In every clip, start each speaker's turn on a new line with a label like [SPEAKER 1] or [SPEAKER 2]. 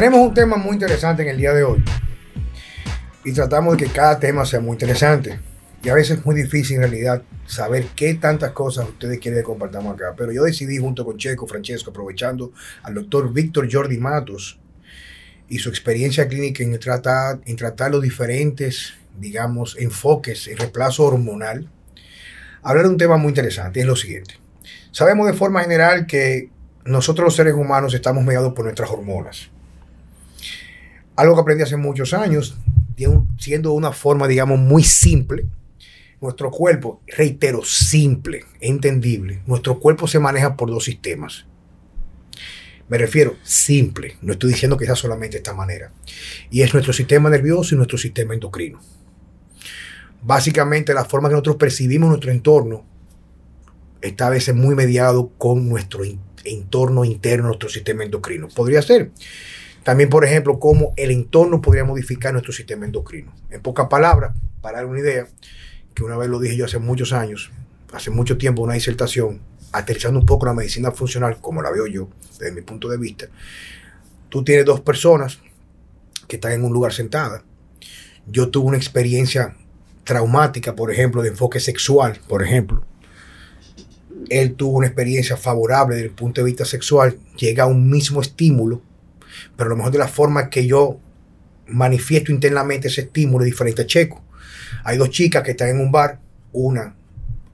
[SPEAKER 1] Tenemos un tema muy interesante en el día de hoy. Y tratamos de que cada tema sea muy interesante. Y a veces es muy difícil en realidad saber qué tantas cosas ustedes quieren que compartamos acá. Pero yo decidí junto con Checo, Francesco, aprovechando al doctor Víctor Jordi Matos y su experiencia clínica en tratar, en tratar los diferentes, digamos, enfoques en reemplazo hormonal, hablar de un tema muy interesante. Es lo siguiente. Sabemos de forma general que nosotros los seres humanos estamos mediados por nuestras hormonas. Algo que aprendí hace muchos años, siendo una forma, digamos, muy simple. Nuestro cuerpo, reitero, simple, entendible. Nuestro cuerpo se maneja por dos sistemas. Me refiero simple, no estoy diciendo que sea solamente esta manera. Y es nuestro sistema nervioso y nuestro sistema endocrino. Básicamente la forma que nosotros percibimos nuestro entorno está a veces muy mediado con nuestro entorno interno, nuestro sistema endocrino. Podría ser. También, por ejemplo, cómo el entorno podría modificar nuestro sistema endocrino. En pocas palabras, para dar una idea, que una vez lo dije yo hace muchos años, hace mucho tiempo, una disertación, aterrizando un poco la medicina funcional, como la veo yo, desde mi punto de vista. Tú tienes dos personas que están en un lugar sentadas. Yo tuve una experiencia traumática, por ejemplo, de enfoque sexual, por ejemplo. Él tuvo una experiencia favorable desde el punto de vista sexual, llega a un mismo estímulo pero a lo mejor de la forma que yo manifiesto internamente ese estímulo es diferente a Checo. Hay dos chicas que están en un bar, una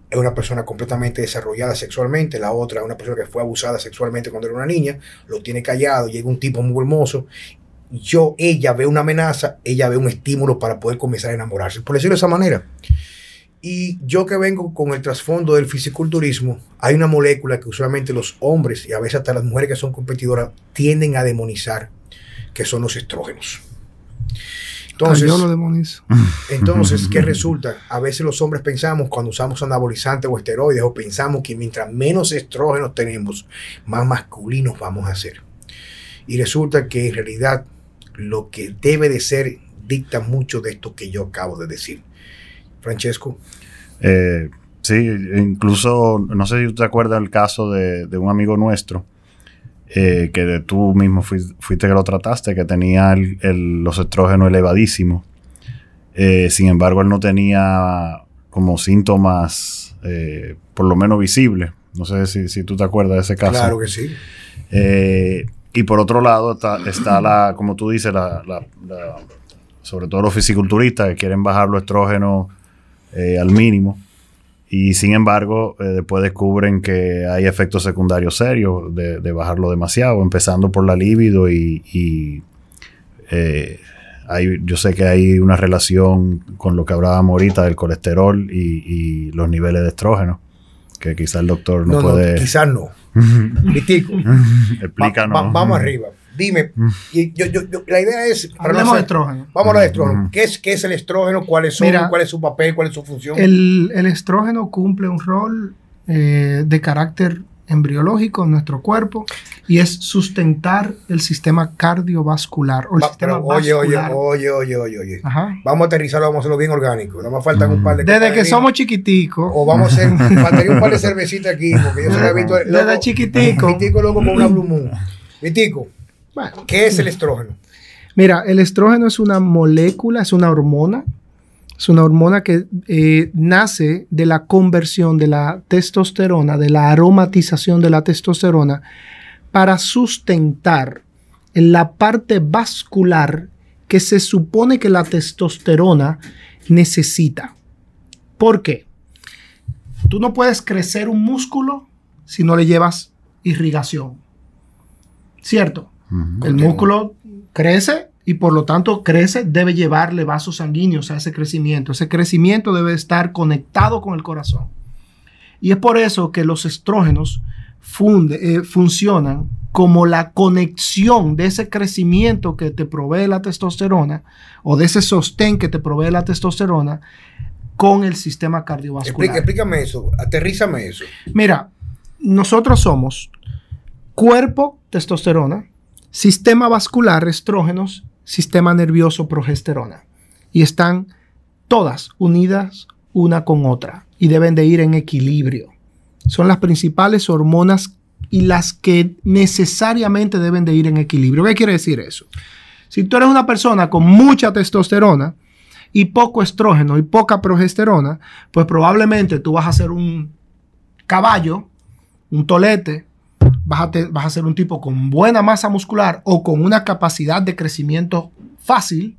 [SPEAKER 1] es una persona completamente desarrollada sexualmente, la otra es una persona que fue abusada sexualmente cuando era una niña, lo tiene callado, llega un tipo muy hermoso, yo, ella ve una amenaza, ella ve un estímulo para poder comenzar a enamorarse, por decirlo de esa manera. Y yo que vengo con el trasfondo del fisiculturismo, hay una molécula que usualmente los hombres y a veces hasta las mujeres que son competidoras tienden a demonizar, que son los estrógenos. Entonces, entonces, ¿qué resulta? A veces los hombres pensamos cuando usamos anabolizantes o esteroides o pensamos que mientras menos estrógenos tenemos, más masculinos vamos a ser. Y resulta que en realidad lo que debe de ser dicta mucho de esto que yo acabo de decir. Francesco.
[SPEAKER 2] Eh, sí, incluso, no sé si te acuerdas el caso de, un amigo nuestro, eh, que tú mismo fuiste, que lo trataste, que tenía los estrógenos elevadísimos. Eh, sin embargo, él no tenía como síntomas, por lo menos visibles. No sé si, tú te acuerdas de ese caso.
[SPEAKER 1] Claro que sí.
[SPEAKER 2] y por otro lado está, la, como tú dices, la, sobre todo los fisiculturistas que quieren bajar los estrógenos eh, al mínimo. Y sin embargo, eh, después descubren que hay efectos secundarios serios de, bajarlo demasiado, empezando por la libido y, eh, hay, yo sé que hay una relación con lo que hablábamos ahorita del colesterol y, los niveles de estrógeno, que quizás el doctor no, puede...
[SPEAKER 1] No, quizás no.
[SPEAKER 2] Explícanos.
[SPEAKER 1] vamos arriba. Dime, mm. la idea es...
[SPEAKER 3] Hablemos de estrógeno.
[SPEAKER 1] Vamos a estrógeno. ¿Qué es, ¿Qué es el estrógeno? ¿Cuál es, ¿Cuál es su papel? ¿Cuál es su función?
[SPEAKER 3] El, estrógeno cumple un rol eh, de carácter embriológico en nuestro cuerpo y es sustentar el sistema cardiovascular o el sistema
[SPEAKER 1] oye, vascular. Oye, oye, oye, oye, Vamos a aterrizarlo, vamos a hacerlo bien orgánico. Nada más faltan un par de
[SPEAKER 3] Desde que somos chiquiticos.
[SPEAKER 1] O vamos a hacer, faltaría un par de cervecitas aquí, porque yo se visto.
[SPEAKER 3] Desde chiquitico.
[SPEAKER 1] Chiquitico loco con una Blue Moon. Vitico, ¿Qué es el estrógeno?
[SPEAKER 3] Mira, el estrógeno es una molécula, es una hormona. Es una hormona que eh, nace de la conversión de la testosterona, de la aromatización de la testosterona, para sustentar la parte vascular que se supone que la testosterona necesita. ¿Por qué? Tú no puedes crecer un músculo si no le llevas irrigación. ¿Cierto? El músculo crece y por lo tanto crece, debe llevarle vasos sanguíneos a ese crecimiento. Ese crecimiento debe estar conectado con el corazón. Y es por eso que los estrógenos eh, funcionan como la conexión de ese crecimiento que te provee la testosterona o de ese sostén que te provee la testosterona con el sistema cardiovascular.
[SPEAKER 1] explícame eso, aterrízame eso.
[SPEAKER 3] Mira, nosotros somos cuerpo, testosterona, sistema vascular, estrógenos, sistema nervioso, progesterona. Y están todas unidas una con otra y deben de ir en equilibrio. Son las principales hormonas y las que necesariamente deben de ir en equilibrio. ¿Qué quiere decir eso? Si tú eres una persona con mucha testosterona y poco estrógeno y poca progesterona, pues probablemente tú vas a ser un caballo, un tolete, vas a, te- vas a ser un tipo con buena masa muscular o con una capacidad de crecimiento fácil,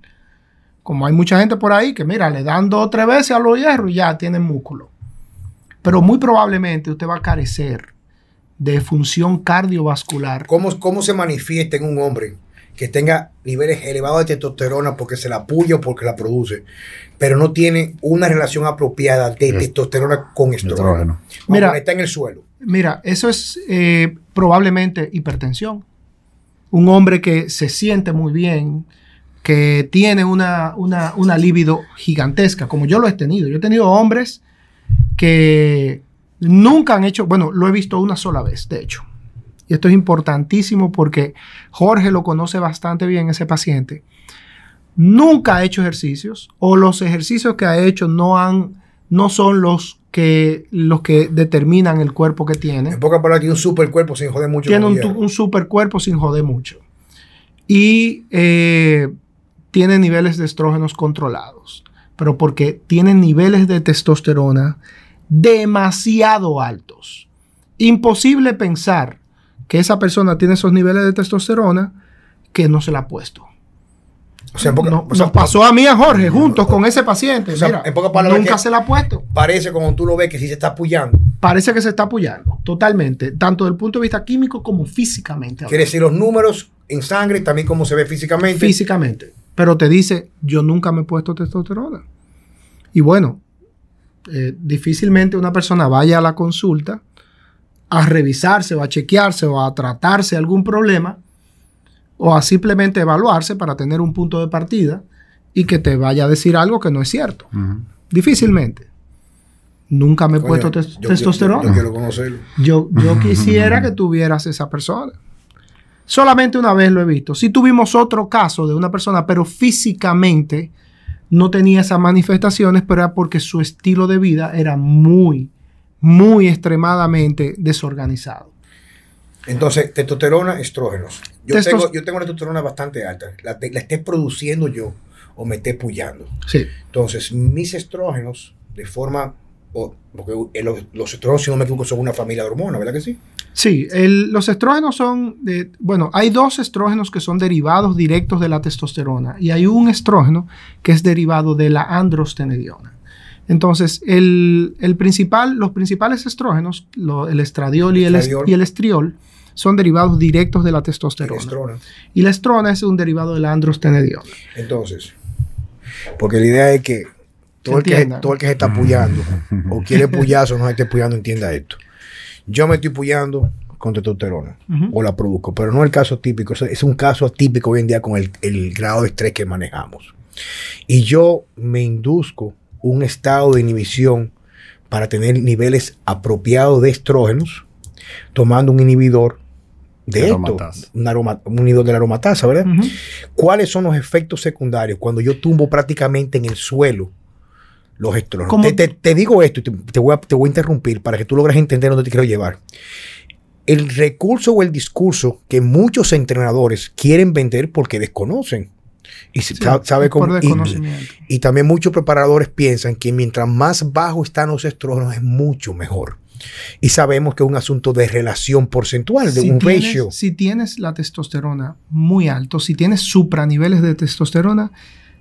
[SPEAKER 3] como hay mucha gente por ahí que, mira, le dan dos o tres veces a los hierros y ya tienen músculo. Pero muy probablemente usted va a carecer de función cardiovascular.
[SPEAKER 1] ¿Cómo, ¿Cómo se manifiesta en un hombre que tenga niveles elevados de testosterona porque se la puya o porque la produce, pero no tiene una relación apropiada de
[SPEAKER 2] Es-
[SPEAKER 1] testosterona con estrógeno? Mira. está en el suelo.
[SPEAKER 3] Mira, eso es eh, probablemente hipertensión. Un hombre que se siente muy bien, que tiene una, una, una libido gigantesca, como yo lo he tenido. Yo he tenido hombres que nunca han hecho, bueno, lo he visto una sola vez, de hecho. Y esto es importantísimo porque Jorge lo conoce bastante bien, ese paciente. Nunca ha hecho ejercicios o los ejercicios que ha hecho no, han, no son los que, los que determinan el cuerpo que tiene
[SPEAKER 1] En pocas palabras, tiene un super cuerpo sin joder mucho.
[SPEAKER 3] tiene un, un super cuerpo sin joder mucho. Y eh, tiene niveles de estrógenos controlados. Pero porque tiene niveles de testosterona demasiado altos. Imposible pensar que esa persona tiene esos niveles de testosterona que no se la ha puesto.
[SPEAKER 1] O sea, en poca-
[SPEAKER 3] No-
[SPEAKER 1] o sea,
[SPEAKER 3] nos pasó a mí y a Jorge juntos con ese paciente.
[SPEAKER 1] O sea,
[SPEAKER 3] Mira,
[SPEAKER 1] en pocas palabras
[SPEAKER 3] nunca se la ha puesto.
[SPEAKER 1] parece como tú lo ves que sí se está apoyando.
[SPEAKER 3] Parece que se está apoyando totalmente, tanto desde el punto de vista químico como físicamente.
[SPEAKER 1] Quiere decir los números en sangre, también cómo se ve físicamente.
[SPEAKER 3] físicamente. Pero te dice, yo nunca me he puesto testosterona. Y bueno, eh, difícilmente una persona vaya a la consulta a revisarse o a chequearse o a tratarse algún problema o a simplemente evaluarse para tener un punto de partida y que te vaya a decir algo que no es cierto. Difícilmente. Nunca me he puesto
[SPEAKER 1] yo-
[SPEAKER 3] tes-
[SPEAKER 1] yo-
[SPEAKER 3] testosterona.
[SPEAKER 1] Yo, quiero conocerlo.
[SPEAKER 3] Yo, yo quisiera que tuvieras esa persona. Solamente una vez lo he visto. Sí tuvimos otro caso de una persona, pero físicamente no tenía esas manifestaciones, pero era porque su estilo de vida era muy, muy extremadamente desorganizado.
[SPEAKER 1] Entonces, testosterona, estrógenos. Yo,
[SPEAKER 3] Testos-
[SPEAKER 1] tengo, yo tengo una testosterona bastante alta. La, la esté produciendo yo o me esté puyando.
[SPEAKER 3] Sí.
[SPEAKER 1] Entonces, mis estrógenos, de forma. o- porque eh, los, los estrógenos, si no me equivoco, son una familia de hormonas, ¿verdad que sí?
[SPEAKER 3] Sí, el- los estrógenos son, de- bueno, hay dos estrógenos que son derivados directos de la testosterona y hay un estrógeno que es derivado de la androstenediona. Entonces, el, el principal, los principales estrógenos, lo- el estradiol y el, est-
[SPEAKER 1] Estradiol.
[SPEAKER 3] y el estriol, son derivados directos de la testosterona.
[SPEAKER 1] estrona.
[SPEAKER 3] Y la estrona es un derivado de la androstenediona.
[SPEAKER 1] Entonces, porque la idea es que todo el que, todo el que se está puyando o quiere puyazo o no se esté puyando entienda esto. Yo me estoy puyando con testosterona o la produzco, pero no el caso típico. Es- Es un caso típico hoy en día con el, el grado de estrés que manejamos. Y yo me induzco un estado de inhibición para tener niveles apropiados de estrógenos, tomando un inhibidor de esto, un, aroma- un de la aromatasa, ¿verdad? ¿Cuáles son los efectos secundarios cuando yo tumbo prácticamente en el suelo los estrógenos? Te, te- te digo esto y te, te voy a, te voy a interrumpir para que tú logres entender dónde te quiero llevar. El recurso o el discurso que muchos entrenadores quieren vender porque desconocen. Y
[SPEAKER 3] Sí,
[SPEAKER 1] sabe cómo, y, y también muchos preparadores piensan que mientras más bajo están los estrógenos es mucho mejor. Y sabemos que es un asunto de relación porcentual, de
[SPEAKER 3] si
[SPEAKER 1] un
[SPEAKER 3] tienes,
[SPEAKER 1] ratio.
[SPEAKER 3] Si tienes la testosterona muy alto, si tienes supraniveles de testosterona,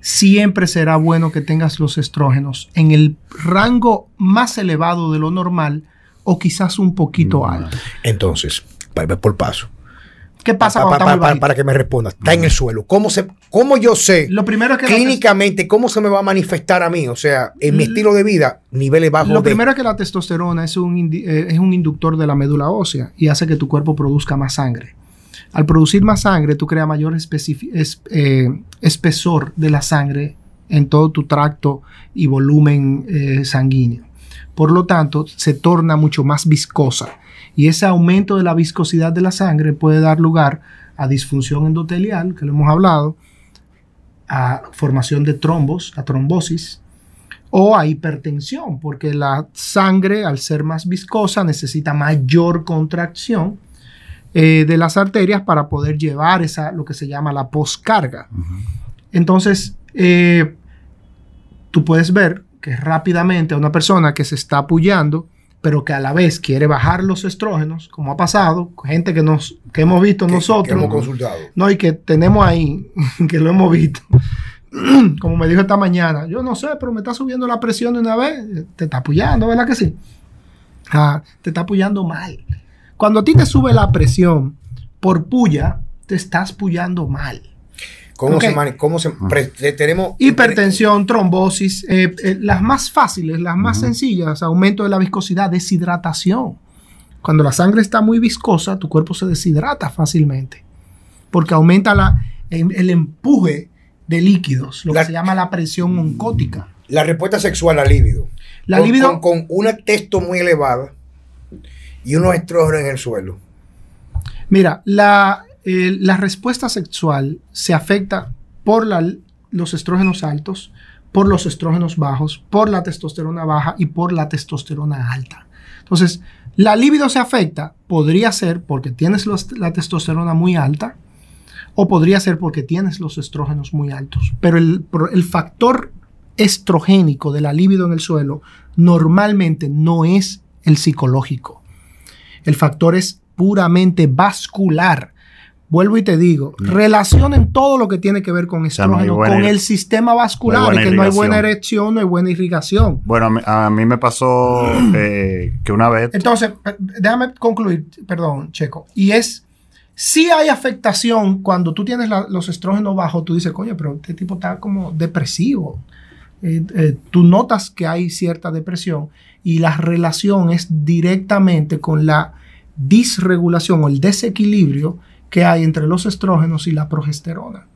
[SPEAKER 3] siempre será bueno que tengas los estrógenos en el rango más elevado de lo normal o quizás un poquito
[SPEAKER 2] Mm.
[SPEAKER 3] alto.
[SPEAKER 1] Entonces, por paso.
[SPEAKER 3] ¿Qué pasa
[SPEAKER 1] Pa- pa- para que me respondas. Está en el suelo. ¿Cómo, se, ¿Cómo yo sé
[SPEAKER 3] Lo primero es que la
[SPEAKER 1] clínicamente cómo se me va a manifestar a mí? O sea, en mi estilo de vida, niveles bajos
[SPEAKER 3] Lo
[SPEAKER 1] de...
[SPEAKER 3] primero es que la testosterona es un, eh, es un inductor de la médula ósea y hace que tu cuerpo produzca más sangre. Al producir más sangre, tú creas mayor es- eh, espesor de la sangre en todo tu tracto y volumen eh, sanguíneo. Por lo tanto, se torna mucho más viscosa. Y ese aumento de la viscosidad de la sangre puede dar lugar a disfunción endotelial, que lo hemos hablado, a formación de trombos, a trombosis, o a hipertensión, porque la sangre, al ser más viscosa, necesita mayor contracción eh, de las arterias para poder llevar esa, lo que se llama la poscarga. Entonces, eh, tú puedes ver que rápidamente a una persona que se está apoyando, pero que a la vez quiere bajar los estrógenos, como ha pasado, gente que, nos, que hemos visto
[SPEAKER 1] Que-
[SPEAKER 3] nosotros,
[SPEAKER 1] que hemos consultado.
[SPEAKER 3] no, y que tenemos ahí, que lo hemos visto. Como me dijo esta mañana, yo no sé, pero me está subiendo la presión de una vez. Te está apoyando, ¿verdad que sí? Ah, te está apoyando mal. Cuando a ti te sube la presión por puya, te estás pullando mal.
[SPEAKER 1] ¿Cómo se mane- cómo se pre- te- tenemos
[SPEAKER 3] Hipertensión, trombosis, eh, eh, las más fáciles, las más sencillas, aumento de la viscosidad, deshidratación. Cuando la sangre está muy viscosa, tu cuerpo se deshidrata fácilmente, porque aumenta la, el, el empuje de líquidos, lo
[SPEAKER 1] La-
[SPEAKER 3] que se llama la presión oncótica.
[SPEAKER 1] la respuesta sexual al líbido.
[SPEAKER 3] La
[SPEAKER 1] con,
[SPEAKER 3] libido-
[SPEAKER 1] con, con una testo muy elevada y unos estrógenos en el suelo.
[SPEAKER 3] Mira, la, eh, la respuesta sexual se afecta por los estrógenos altos, por los estrógenos bajos, por la testosterona baja y por la testosterona alta. Entonces, la libido se afecta, podría ser porque tienes la testosterona muy alta o podría ser porque tienes los estrógenos muy altos. Pero el, el factor estrogénico de la libido en el suelo normalmente no es el psicológico. El factor es puramente vascular. Vuelvo y te digo, relacionen todo lo que tiene que ver con
[SPEAKER 2] sea, no hay
[SPEAKER 3] estrógeno con el sistema vascular,
[SPEAKER 2] no
[SPEAKER 3] que no hay buena erección, no hay buena irrigación.
[SPEAKER 2] Bueno, a mí, a mí me pasó eh, que una vez...
[SPEAKER 3] Entonces, eh, déjame concluir, perdón, Checo. Y es, si hay afectación cuando tú tienes la- los estrógenos bajos, tú dices, coño, pero este tipo está como depresivo. Eh, eh, tú notas que hay cierta depresión y la relación es directamente con la disregulación o el desequilibrio que hay entre los estrógenos y la progesterona.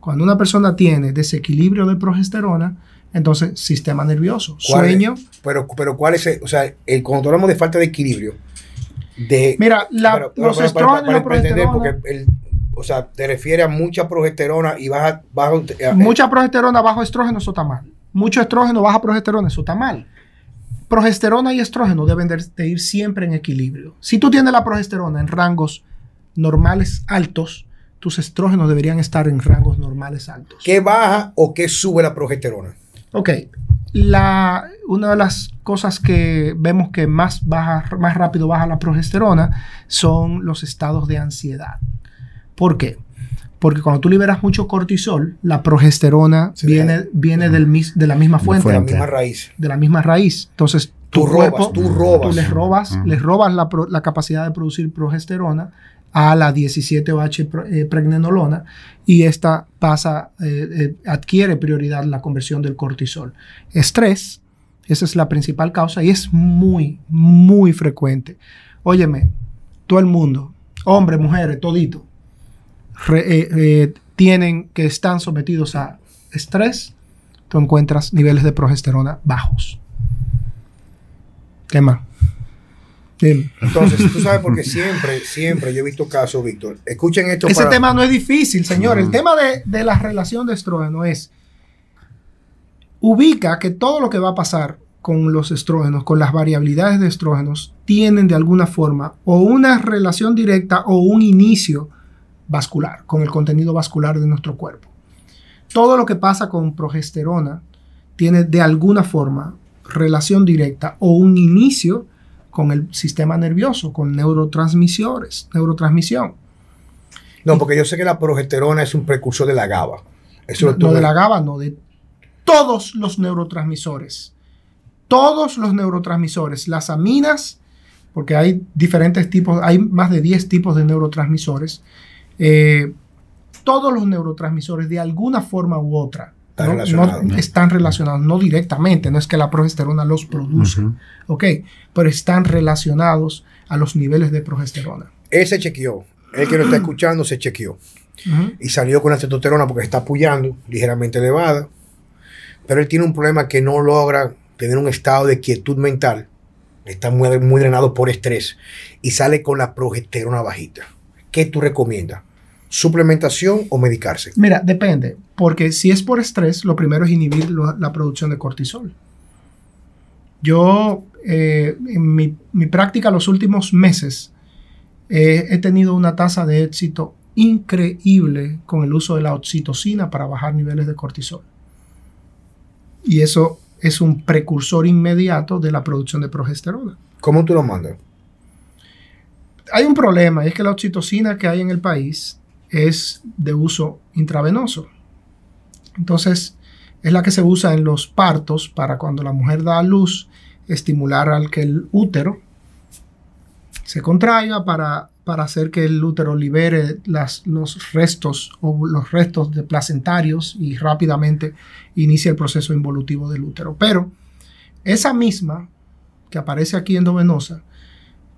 [SPEAKER 3] Cuando una persona tiene desequilibrio de progesterona, entonces sistema nervioso, sueño,
[SPEAKER 1] Pero, pero ¿cuál es? el- o sea, el, cuando hablamos de falta de equilibrio, de...
[SPEAKER 3] Mira, la- los estrógenos y
[SPEAKER 1] para-
[SPEAKER 3] la
[SPEAKER 1] para entender,
[SPEAKER 3] progesterona,
[SPEAKER 1] porque el- o sea, te refiere a mucha progesterona y baja... baja eh,
[SPEAKER 3] mucha progesterona bajo estrógeno, eso está mal. Mucho estrógeno baja progesterona, eso está mal. Progesterona y estrógeno deben de, de ir siempre en equilibrio. Si tú tienes la progesterona en rangos normales altos, tus estrógenos deberían estar en rangos normales altos.
[SPEAKER 1] ¿Qué baja o qué sube la progesterona?
[SPEAKER 3] Ok. La, una de las cosas que vemos que más, baja, más rápido baja la progesterona son los estados de ansiedad. ¿Por qué? Porque cuando tú liberas mucho cortisol, la progesterona viene,
[SPEAKER 1] deja-
[SPEAKER 3] viene del mis- de la misma fuente,
[SPEAKER 1] De la misma raíz.
[SPEAKER 3] de la misma raíz. Entonces, tu
[SPEAKER 1] Tú robas,
[SPEAKER 3] cuerpo,
[SPEAKER 1] tú robas.
[SPEAKER 3] tú les robas, les robas la, la capacidad de producir progesterona a la 17-OH pro- eh, pregnenolona y esta pasa, eh, eh, adquiere prioridad la conversión del cortisol. Estrés, esa es la principal causa y es muy, muy frecuente. Óyeme, todo el mundo, hombres, mujeres, todito, tienen que están sometidos a estrés, tú encuentras niveles de progesterona bajos. ¿Qué más?
[SPEAKER 1] Entonces, tú sabes porque siempre, siempre yo he visto casos, Víctor. Escuchen esto
[SPEAKER 3] Ese
[SPEAKER 1] para-
[SPEAKER 3] tema no es difícil, señor. El
[SPEAKER 2] Ujú.
[SPEAKER 3] tema de, de la relación de estrógeno es, ubica que todo lo que va a pasar con los estrógenos, con las variabilidades de estrógenos, tienen de alguna forma o una relación directa o un inicio vascular, con el contenido vascular de nuestro cuerpo. Todo lo que pasa con progesterona tiene de alguna forma relación directa o un inicio con el sistema nervioso, con neurotransmisores, neurotransmisión.
[SPEAKER 1] No, porque yo sé que la progesterona es un precursor de la GABA. Eso
[SPEAKER 3] no,
[SPEAKER 1] lo
[SPEAKER 3] de la GABA, no, de todos los neurotransmisores. Todos los neurotransmisores, las aminas, porque hay diferentes tipos, hay más de 10 tipos de neurotransmisores. eh, todos los neurotransmisores, de alguna forma u otra,
[SPEAKER 1] Están
[SPEAKER 3] no-
[SPEAKER 1] relacionados.
[SPEAKER 3] no están relacionados, no directamente, no es que la progesterona los produce, ok, pero están relacionados a los niveles de progesterona.
[SPEAKER 1] Él se chequeó. El que lo está escuchando se chequeó. Y salió con la testosterona porque está apoyando, ligeramente elevada. Pero él tiene un problema que no logra tener un estado de quietud mental. Está muy, muy drenado por estrés. Y sale con la progesterona bajita. ¿Qué tú recomiendas? ¿Suplementación o medicarse?
[SPEAKER 3] Mira, depende, porque si es por estrés, lo primero es inhibir lo- la producción de cortisol. Yo, eh, en mi, mi práctica los últimos meses, eh, he tenido una tasa de éxito increíble con el uso de la oxitocina para bajar niveles de cortisol. Y eso es un precursor inmediato de la producción de progesterona.
[SPEAKER 1] ¿Cómo tú lo mandas?
[SPEAKER 3] Hay un problema y es que la oxitocina que hay en el país es de uso intravenoso. Entonces, es la que se usa en los partos para cuando la mujer da a luz, estimular al que el útero se contraiga para, para hacer que el útero libere las, los restos o los restos de placentarios y rápidamente inicie el proceso involutivo del útero. Pero esa misma que aparece aquí endovenosa,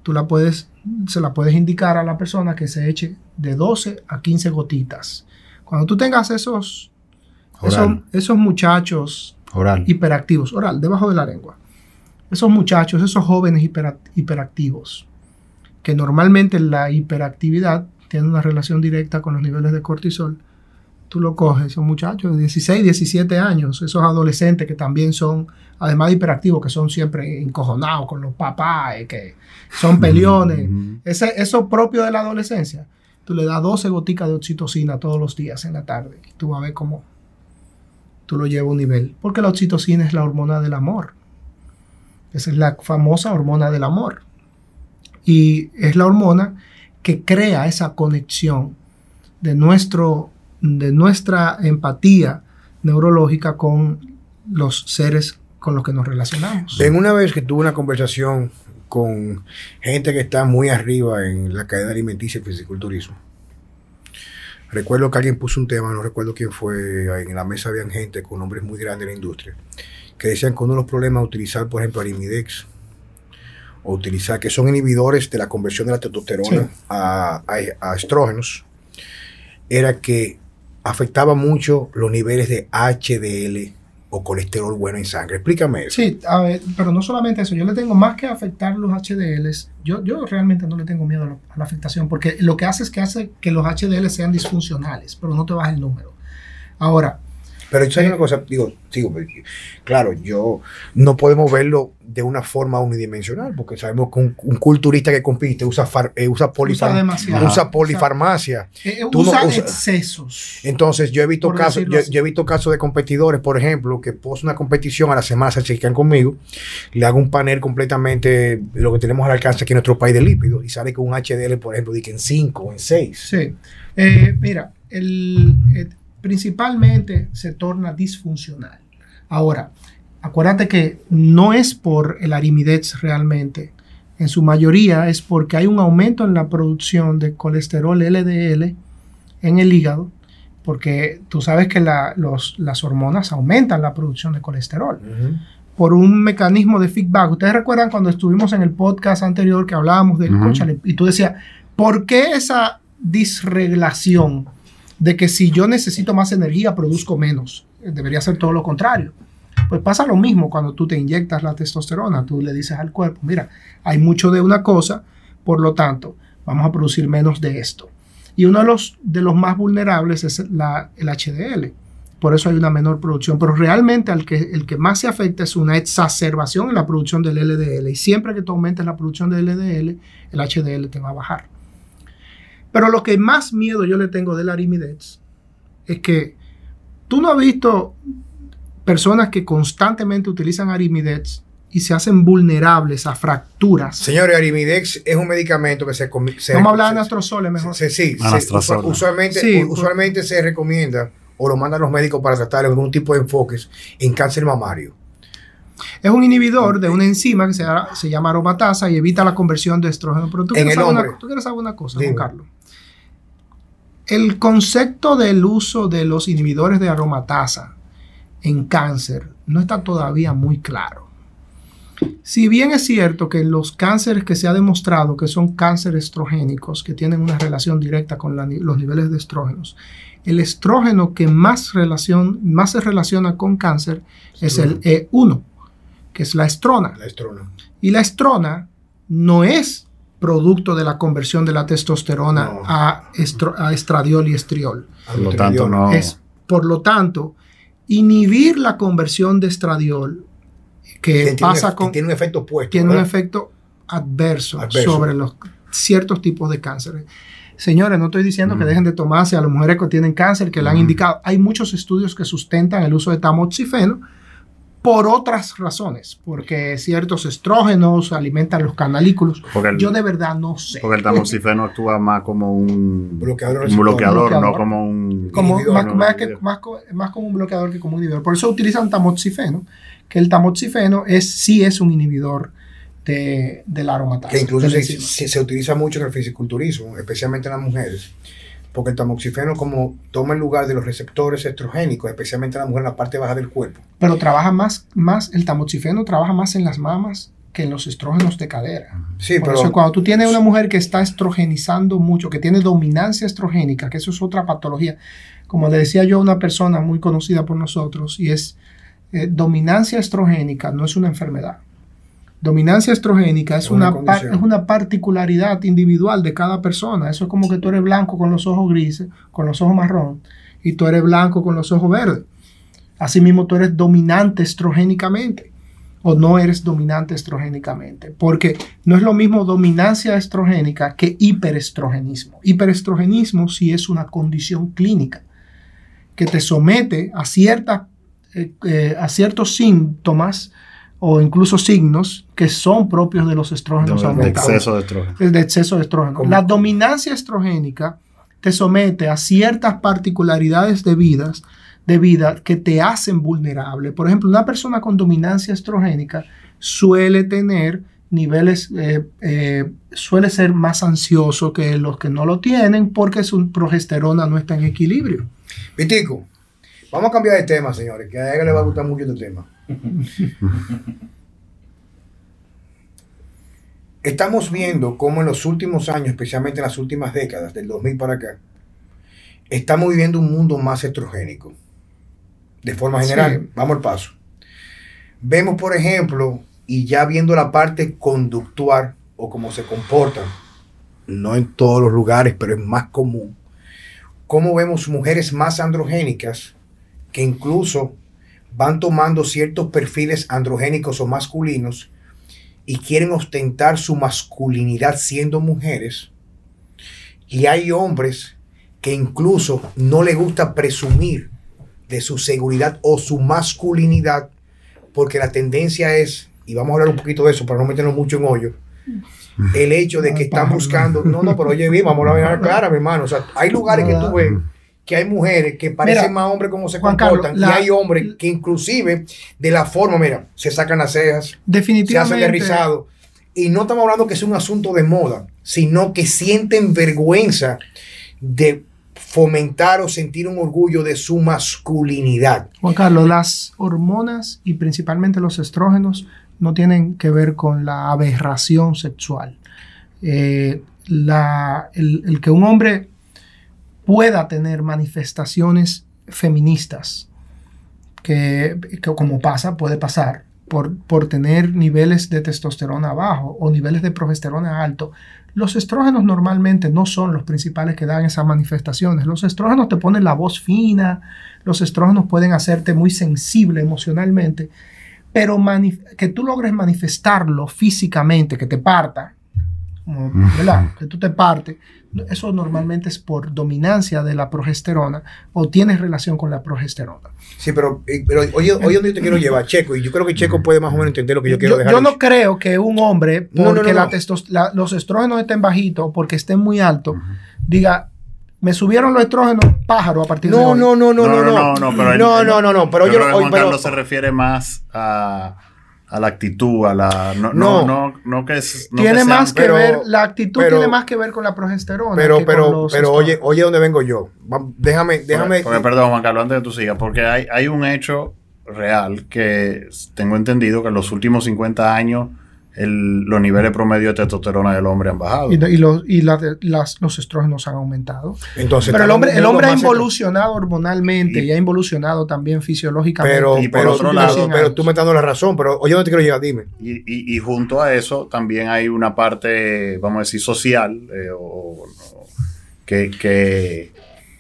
[SPEAKER 3] tú la puedes, se la puedes indicar a la persona que se eche de 12 a 15 gotitas. Cuando tú tengas esos, esos, esos, muchachos
[SPEAKER 2] oral.
[SPEAKER 3] hiperactivos, oral, debajo de la lengua, esos muchachos, esos jóvenes hiperactivos, que normalmente la hiperactividad tiene una relación directa con los niveles de cortisol, tú lo coges, esos muchachos de 16, 17 años, esos adolescentes que también son, además de hiperactivos, que son siempre encojonados con los papás, que son peleones, Ese, eso propio de la adolescencia, tú le das 12 goticas de oxitocina todos los días en la tarde y tú vas a ver cómo tú lo llevas a un nivel. Porque la oxitocina es la hormona del amor. Esa es la famosa hormona del amor. Y es la hormona que crea esa conexión de, nuestro, de nuestra empatía neurológica con los seres con los que nos relacionamos.
[SPEAKER 1] En una vez que tuve una conversación con gente que está muy arriba en la cadena alimenticia y fisiculturismo, recuerdo que alguien puso un tema, no recuerdo quién fue, en la mesa habían gente con nombres muy grandes de la industria, que decían que uno de los problemas utilizar, por ejemplo, Arimidex o utilizar, que son inhibidores de la conversión de la testosterona a, estrógenos, era que afectaba mucho los niveles de HDL o colesterol bueno en sangre. Explícame eso.
[SPEAKER 3] Sí, a ver, pero no solamente eso, yo le tengo más que afectar los HDLs, yo, yo realmente no le tengo miedo a, a la afectación, porque lo que hace es que hace que los HDL sean disfuncionales, pero no te baja el número. Ahora,
[SPEAKER 1] pero hay una cosa, digo, sigo, claro, yo no podemos verlo de una forma unidimensional, porque sabemos que un, culturista que compite usa, eh, usa, usa, polifarmacia.
[SPEAKER 3] Eh, eh, usa, excesos.
[SPEAKER 1] Entonces, yo he visto casos, yo, he visto casos de competidores, por ejemplo, que posan una competición a la semana, se chequean conmigo, le hago un panel completamente lo que tenemos al alcance aquí en nuestro país de lípidos, y sale con un HDL, por ejemplo, de que en 5 o en 6.
[SPEAKER 3] Sí. mira, el principalmente se torna disfuncional. Ahora, acuérdate que no es por el arimidex realmente. En su mayoría es porque hay un aumento en la producción de colesterol LDL en el hígado, porque tú sabes que las hormonas aumentan la producción de colesterol. Por un mecanismo de feedback. Ustedes recuerdan cuando estuvimos en el podcast anterior que hablábamos del coche y tú decías, ¿por qué esa disreglación? De que si yo necesito más energía, produzco menos. Debería ser todo lo contrario. Pues pasa lo mismo cuando tú te inyectas la testosterona. Tú le dices al cuerpo, mira, hay mucho de una cosa, por lo tanto, vamos a producir menos de esto. Y uno de los, de los más vulnerables es la, el HDL. Por eso hay una menor producción. Pero realmente el que, el que más se afecta es una exacerbación en la producción del LDL. Y siempre que tú aumentes la producción del LDL, el HDL te va a bajar. Pero lo que más miedo yo le tengo del arimidex es que tú no has visto personas que constantemente utilizan arimidex y se hacen vulnerables a fracturas.
[SPEAKER 1] Señores, Arimidex es un medicamento que se...
[SPEAKER 3] se Vamos a hablar de anastrozole mejor.
[SPEAKER 1] Sí, sí, usualmente, usualmente se recomienda o lo mandan los médicos para tratar algún tipo de enfoques en cáncer mamario.
[SPEAKER 3] Es un inhibidor de una enzima que se, llama aromatasa y evita la conversión de estrógeno. Pero tú, quieres, saber una, tú quieres saber una cosa, Juan Carlos. El concepto del uso de los inhibidores de aromatasa en cáncer no está todavía muy claro. Si bien es cierto que los cánceres que se ha demostrado que son cánceres estrogénicos, que tienen una relación directa con los niveles de estrógenos, el estrógeno que más, relación, más se relaciona con cáncer es el E1, que es la estrona.
[SPEAKER 1] La estrona.
[SPEAKER 3] Y la estrona no es producto de la conversión de la testosterona a, estradiol y estriol.
[SPEAKER 2] Por lo tanto, no.
[SPEAKER 3] Es, por lo tanto, inhibir la conversión de estradiol, que pasa con.
[SPEAKER 1] Tiene un efecto opuesto.
[SPEAKER 3] Tiene un efecto adverso, sobre los ciertos tipos de cánceres. Señores, no estoy diciendo que dejen de tomarse a las mujeres que tienen cáncer, que le han indicado. Hay muchos estudios que sustentan el uso de tamoxifeno por otras razones, porque ciertos estrógenos alimentan los canalículos. Yo de verdad no sé.
[SPEAKER 2] Porque el tamoxifeno actúa más como un
[SPEAKER 1] bloqueador,
[SPEAKER 2] un bloqueador, no como un
[SPEAKER 3] como, más, que, más, más, como un bloqueador que como un inhibidor. Por eso utilizan tamoxifeno, que el tamoxifeno es, sí es un inhibidor de, la aromatasa.
[SPEAKER 1] Que incluso se, se, utiliza mucho en el fisiculturismo, especialmente en las mujeres, porque el tamoxifeno como toma el lugar de los receptores estrogénicos, especialmente en la mujer en la parte baja del cuerpo.
[SPEAKER 3] Pero trabaja más, más el tamoxifeno trabaja más en las mamas que en los estrógenos de cadera.
[SPEAKER 1] Sí,
[SPEAKER 3] Por pero cuando tú tienes una mujer que está estrogenizando mucho, que tiene dominancia estrogénica, que eso es otra patología, como le decía yo a una persona muy conocida por nosotros, y es eh, dominancia estrogénica no es una enfermedad. Dominancia estrogénica es, una, es una particularidad individual de cada persona. Eso es como que tú eres blanco con los ojos grises, con los ojos marrón, y tú eres blanco con los ojos verdes. Asimismo, tú eres dominante estrogénicamente o no eres dominante estrogénicamente, porque no es lo mismo dominancia estrogénica que hiperestrogenismo. Hiperestrogenismo sí es una condición clínica que te somete a, ciertas, eh, eh, a ciertos síntomas o incluso signos que son propios de los estrógenos
[SPEAKER 2] de, exceso de estrógeno.
[SPEAKER 3] De exceso de estrógeno. La dominancia estrogénica te somete a ciertas particularidades de, vidas, de vida que te hacen vulnerable. Por ejemplo, una persona con dominancia estrogénica suele tener niveles, eh, eh, suele ser más ansioso que los que no lo tienen porque su progesterona no está en equilibrio.
[SPEAKER 1] Pitico, vamos a cambiar de tema, señores, que a ella le va a gustar mucho este tema. Estamos viendo cómo en los últimos años, especialmente en las últimas décadas, del 2000 para acá, estamos viviendo un mundo más heterogénico. De forma general, vamos al paso. Vemos, por ejemplo, y ya viendo la parte conductual o cómo se comportan, no en todos los lugares, pero es más común, cómo vemos mujeres más androgénicas que incluso van tomando ciertos perfiles androgénicos o masculinos y quieren ostentar su masculinidad siendo mujeres. Y hay hombres que incluso no le gusta presumir de su seguridad o su masculinidad, porque la tendencia es, y vamos a hablar un poquito de eso para no meternos mucho en hoyo, el hecho de que están buscando, no, no, pero oye, bien, vamos a ver clara, mi hermano, o sea, hay lugares que tú ves que hay mujeres que parecen más hombres como se comportan y hay hombres que inclusive de la forma, mira, se sacan las cejas,
[SPEAKER 3] definitivamente,
[SPEAKER 1] se hacen derrizados. Y no estamos hablando que es un asunto de moda, sino que sienten vergüenza de fomentar o sentir un orgullo de su masculinidad.
[SPEAKER 3] Juan Carlos, las hormonas y principalmente los estrógenos no tienen que ver con la aberración sexual. Eh, el, que un hombre pueda tener manifestaciones feministas, que, como pasa, puede pasar, por, por, tener niveles de testosterona bajo o niveles de progesterona alto, los estrógenos normalmente no son los principales que dan esas manifestaciones. Los estrógenos te ponen la voz fina, los estrógenos pueden hacerte muy sensible emocionalmente, pero que tú logres manifestarlo físicamente, que te parta, ¿verdad? Que tú te partes, eso normalmente es por dominancia de la progesterona o tienes relación con la progesterona.
[SPEAKER 1] Sí, pero, eh, pero oye, oye, donde yo te quiero llevar, Checo, y yo creo que Checo puede más o menos entender lo que yo quiero dejar.
[SPEAKER 3] Yo no creo que un hombre, porque los estrógenos estén bajitos o porque estén muy altos, diga, me subieron los estrógenos pájaro a partir
[SPEAKER 1] de
[SPEAKER 3] hoy.
[SPEAKER 1] No, no, no, no, no, no,
[SPEAKER 2] no, pero no, no, no, no, pero yo, Juan Carlos se refiere más a a la actitud, a la no no no, no, que es
[SPEAKER 3] tiene más que ver la actitud tiene más que ver con la progesterona.
[SPEAKER 1] Pero pero pero oye oye dónde vengo yo. Déjame déjame.
[SPEAKER 2] perdón Juan Carlos antes de que tú sigas porque hay hay un hecho real que tengo entendido que en los últimos 50 años los niveles promedio de testosterona del hombre han bajado.
[SPEAKER 3] Y, los, y los estrógenos han aumentado. Entonces, pero el hombre, el hombre ha involucionado hormonalmente y, ha involucionado también fisiológicamente.
[SPEAKER 1] Pero, pero, otro lado, pero tú me estás dando la razón, pero oye, no te quiero llegar, dime.
[SPEAKER 2] Y, junto a eso también hay una parte, vamos a decir, social, eh, que, que,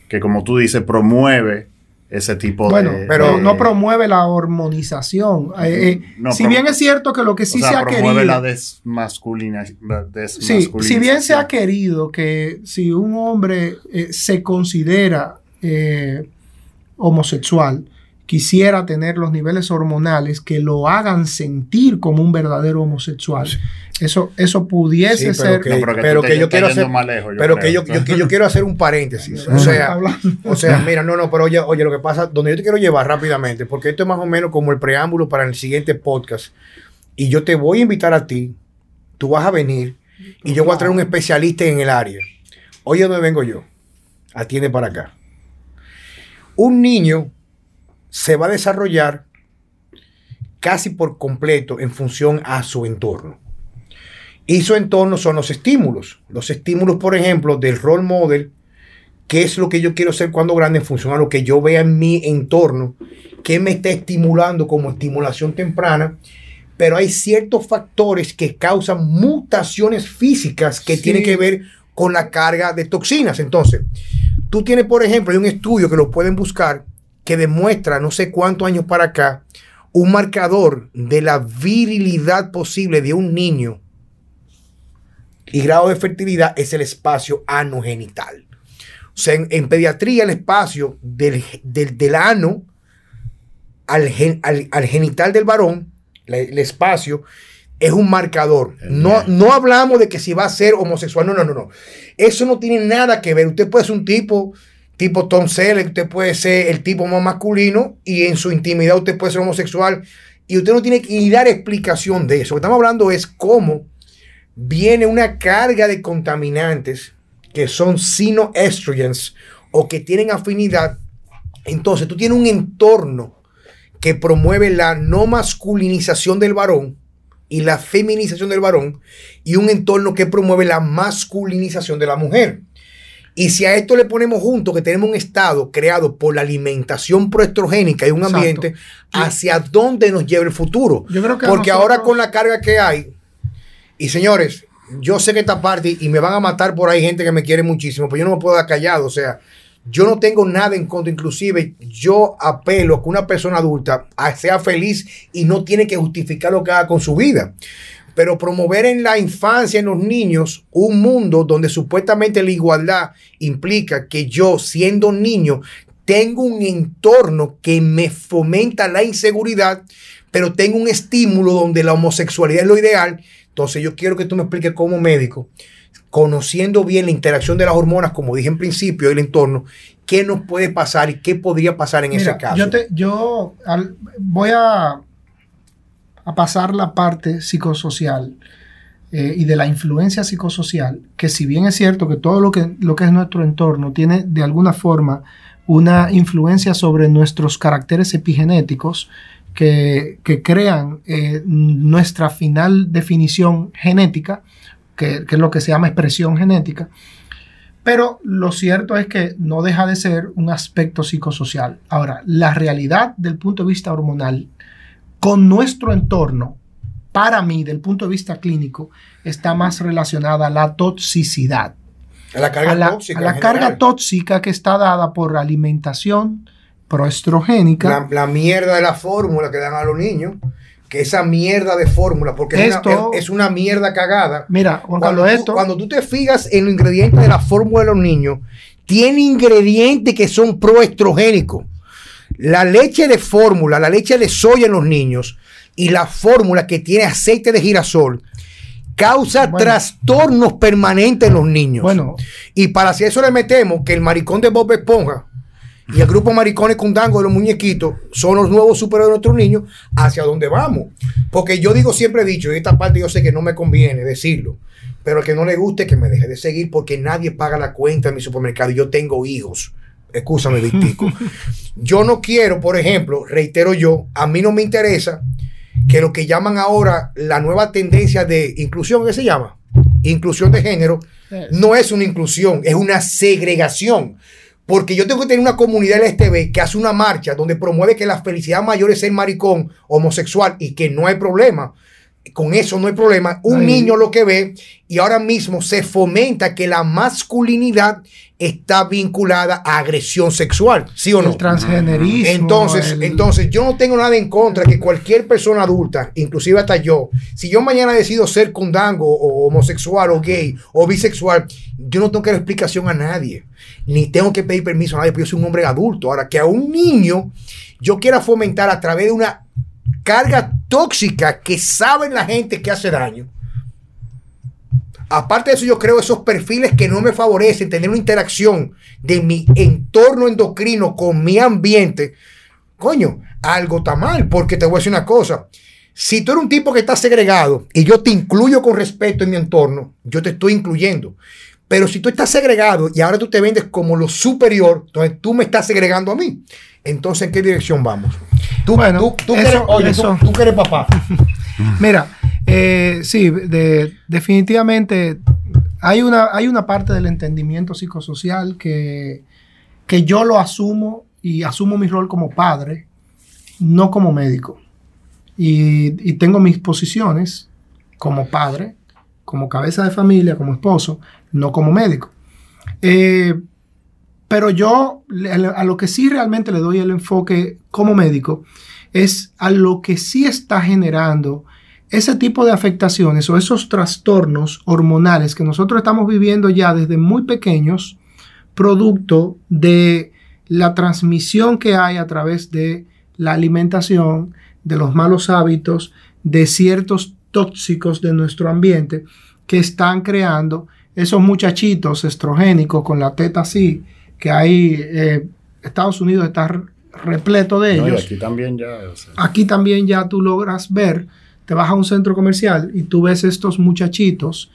[SPEAKER 2] que, como tú dices, promueve ese tipo
[SPEAKER 3] Bueno,
[SPEAKER 2] de...
[SPEAKER 3] pero
[SPEAKER 2] de-
[SPEAKER 3] no promueve la hormonización. Eh, eh,
[SPEAKER 2] No,
[SPEAKER 3] si bien es cierto que lo que sí
[SPEAKER 2] o sea,
[SPEAKER 3] se ha
[SPEAKER 2] promueve
[SPEAKER 3] querido.
[SPEAKER 2] la desmasculina, la
[SPEAKER 3] Sí, si bien se ha querido que si un hombre eh, se considera homosexual, quisiera tener los niveles hormonales que lo hagan sentir como un verdadero homosexual, eso, eso pudiese
[SPEAKER 1] Sí, pero
[SPEAKER 3] ser...
[SPEAKER 1] que-
[SPEAKER 2] No, pero que
[SPEAKER 1] pero que
[SPEAKER 2] te-
[SPEAKER 1] yo quiero hacer-
[SPEAKER 2] más lejos, yo
[SPEAKER 1] Pero
[SPEAKER 2] creo.
[SPEAKER 1] que yo, yo, que yo quiero hacer un paréntesis. O sea, o sea, mira, no, no, pero oye, oye, lo que pasa, donde yo te quiero llevar rápidamente, porque esto es más o menos como el preámbulo para el siguiente podcast. Y yo te voy a invitar a ti, tú vas a venir, y yo voy a traer un especialista en el área. Oye, ¿dónde vengo yo? Atiende para acá. Un niño se va a desarrollar casi por completo en función a su entorno. Y su entorno son los estímulos. Los estímulos, por ejemplo, del role model, qué es lo que yo quiero ser cuando grande en función a lo que yo vea en mi entorno, qué me está estimulando como estimulación temprana. Pero hay ciertos factores que causan mutaciones físicas que
[SPEAKER 3] Sí.
[SPEAKER 1] tienen que ver con la carga de toxinas. Entonces, tú tienes, por ejemplo, hay un estudio que lo pueden buscar que demuestra, no sé cuántos años para acá, un marcador de la virilidad posible de un niño y grado de fertilidad es el espacio anogenital. O sea, en, en pediatría el espacio del, del, del ano al, gen- al- al genital del varón, la- el espacio, es un marcador. No, no hablamos de que si va a ser homosexual, no, no, no, no. Eso no tiene nada que ver. Usted puede ser un tipo, tipo Tom Selleck, usted puede ser el tipo más masculino y en su intimidad usted puede ser homosexual y usted no tiene que dar explicación de eso. Lo que estamos hablando es cómo viene una carga de contaminantes que son sinoestrogens o que tienen afinidad. Entonces tú tienes un entorno que promueve la no masculinización del varón y la feminización del varón y un entorno que promueve la masculinización de la mujer. Y si a esto le ponemos junto que tenemos un estado creado por la alimentación proestrogénica y un
[SPEAKER 3] Exacto.
[SPEAKER 1] ambiente, ¿hacia dónde nos lleva el futuro?
[SPEAKER 3] Yo creo que a
[SPEAKER 1] Porque
[SPEAKER 3] nosotros-
[SPEAKER 1] ahora con la carga que hay, y señores, yo sé que esta parte, y me van a matar por ahí gente que me quiere muchísimo, pero yo no me puedo dar callado. O sea, yo no tengo nada en contra. Inclusive, yo apelo a que una persona adulta a- sea feliz y no tiene que justificar lo que haga con su vida. Pero promover en la infancia, en los niños, un mundo donde supuestamente la igualdad implica que yo, siendo niño, tengo un entorno que me fomenta la inseguridad, pero tengo un estímulo donde la homosexualidad es lo ideal. Entonces yo quiero que tú me expliques como médico, conociendo bien la interacción de las hormonas, como dije en principio, y el entorno, qué nos puede pasar y qué podría pasar en
[SPEAKER 3] Mira,
[SPEAKER 1] ese caso.
[SPEAKER 3] Yo, te- yo al- voy a, a pasar la parte psicosocial eh, y de la influencia psicosocial, que si bien es cierto que todo lo que, lo que es nuestro entorno tiene de alguna forma una influencia sobre nuestros caracteres epigenéticos que, que crean eh, nuestra final definición genética, que, que es lo que se llama expresión genética, pero lo cierto es que no deja de ser un aspecto psicosocial. Ahora, la realidad del punto de vista hormonal con nuestro entorno, para mí, del punto de vista clínico, está más relacionada a la toxicidad,
[SPEAKER 1] a la carga
[SPEAKER 3] a la,
[SPEAKER 1] tóxica.
[SPEAKER 3] a la carga tóxica que está dada por alimentación proestrogénica.
[SPEAKER 1] la, la mierda de la fórmula que dan a los niños, que esa mierda de fórmula, porque es,
[SPEAKER 3] Esto-
[SPEAKER 1] una, es, una mierda cagada.
[SPEAKER 3] Mira, Juan
[SPEAKER 1] Cuando
[SPEAKER 3] Carlos,
[SPEAKER 1] tú,
[SPEAKER 3] esto,
[SPEAKER 1] cuando tú te fijas en los ingredientes de la fórmula de los niños, tiene ingredientes que son proestrogénicos. La leche de fórmula, la leche de soya en los niños y la fórmula que tiene aceite de girasol causa
[SPEAKER 3] Bueno.
[SPEAKER 1] trastornos permanentes en los niños.
[SPEAKER 3] bueno,
[SPEAKER 1] Y para si eso le metemos que el maricón de Bob Esponja y el grupo Maricones con Dango de los muñequitos son los nuevos superhéroes de nuestros niños, ¿hacia dónde vamos? Porque yo digo, siempre he dicho, y esta parte yo sé que no me conviene decirlo, pero al que no le guste que me deje de seguir porque nadie paga la cuenta en mi supermercado y yo tengo hijos. Excúsame, Victico. yo no quiero, por ejemplo, reitero yo, a mí no me interesa que lo que llaman ahora la nueva tendencia de inclusión, ¿qué se llama? Inclusión de género, no es una inclusión, es una segregación. Porque yo tengo que tener una comunidad LGTB que hace una marcha donde promueve que la felicidad mayor es ser maricón, homosexual y que no hay problema. Con eso no hay problema. Un niño lo que ve y ahora mismo se fomenta que la masculinidad está vinculada a agresión sexual, ¿sí o no?
[SPEAKER 3] El transgenerismo.
[SPEAKER 1] Entonces,
[SPEAKER 3] el-
[SPEAKER 1] entonces yo no tengo nada en contra que cualquier persona adulta, inclusive hasta yo, si yo mañana decido ser cundango o homosexual o gay o bisexual, yo no tengo que dar explicación a nadie, ni tengo que pedir permiso a nadie, porque yo soy un hombre adulto. Ahora, que a un niño yo quiera fomentar a través de una carga tóxica que saben la gente que hace daño. Aparte de eso, yo creo esos perfiles que no me favorecen tener una interacción de mi entorno endocrino con mi ambiente. Coño, algo está mal, porque te voy a decir una cosa. Si tú eres un tipo que está segregado y yo te incluyo con respeto en mi entorno, yo te estoy incluyendo. Pero si tú estás segregado y ahora tú te vendes como lo superior, entonces tú me estás segregando a mí. Entonces, ¿en qué dirección vamos? Tú,
[SPEAKER 3] Bueno,
[SPEAKER 1] tú, tú que
[SPEAKER 3] eso-
[SPEAKER 1] eres, oye, tú-
[SPEAKER 3] eso.
[SPEAKER 1] tú que eres papá.
[SPEAKER 3] Mira, eh, sí, de- definitivamente hay una, hay una parte del entendimiento psicosocial que, que yo lo asumo y asumo mi rol como padre, no como médico. Y, y tengo mis posiciones como padre, como cabeza de familia, como esposo, no como médico. Eh, pero yo a lo que sí realmente le doy el enfoque como médico es a lo que sí está generando ese tipo de afectaciones o esos trastornos hormonales que nosotros estamos viviendo ya desde muy pequeños, producto de la transmisión que hay a través de la alimentación, de los malos hábitos, de ciertos tóxicos de nuestro ambiente que están creando esos muchachitos estrogénicos con la teta así, que hay, eh, Estados Unidos está re- repleto de
[SPEAKER 2] No, y
[SPEAKER 3] ellos.
[SPEAKER 2] aquí también ya. o sea,
[SPEAKER 3] Aquí también ya tú logras ver, te vas a un centro comercial y tú ves estos muchachitos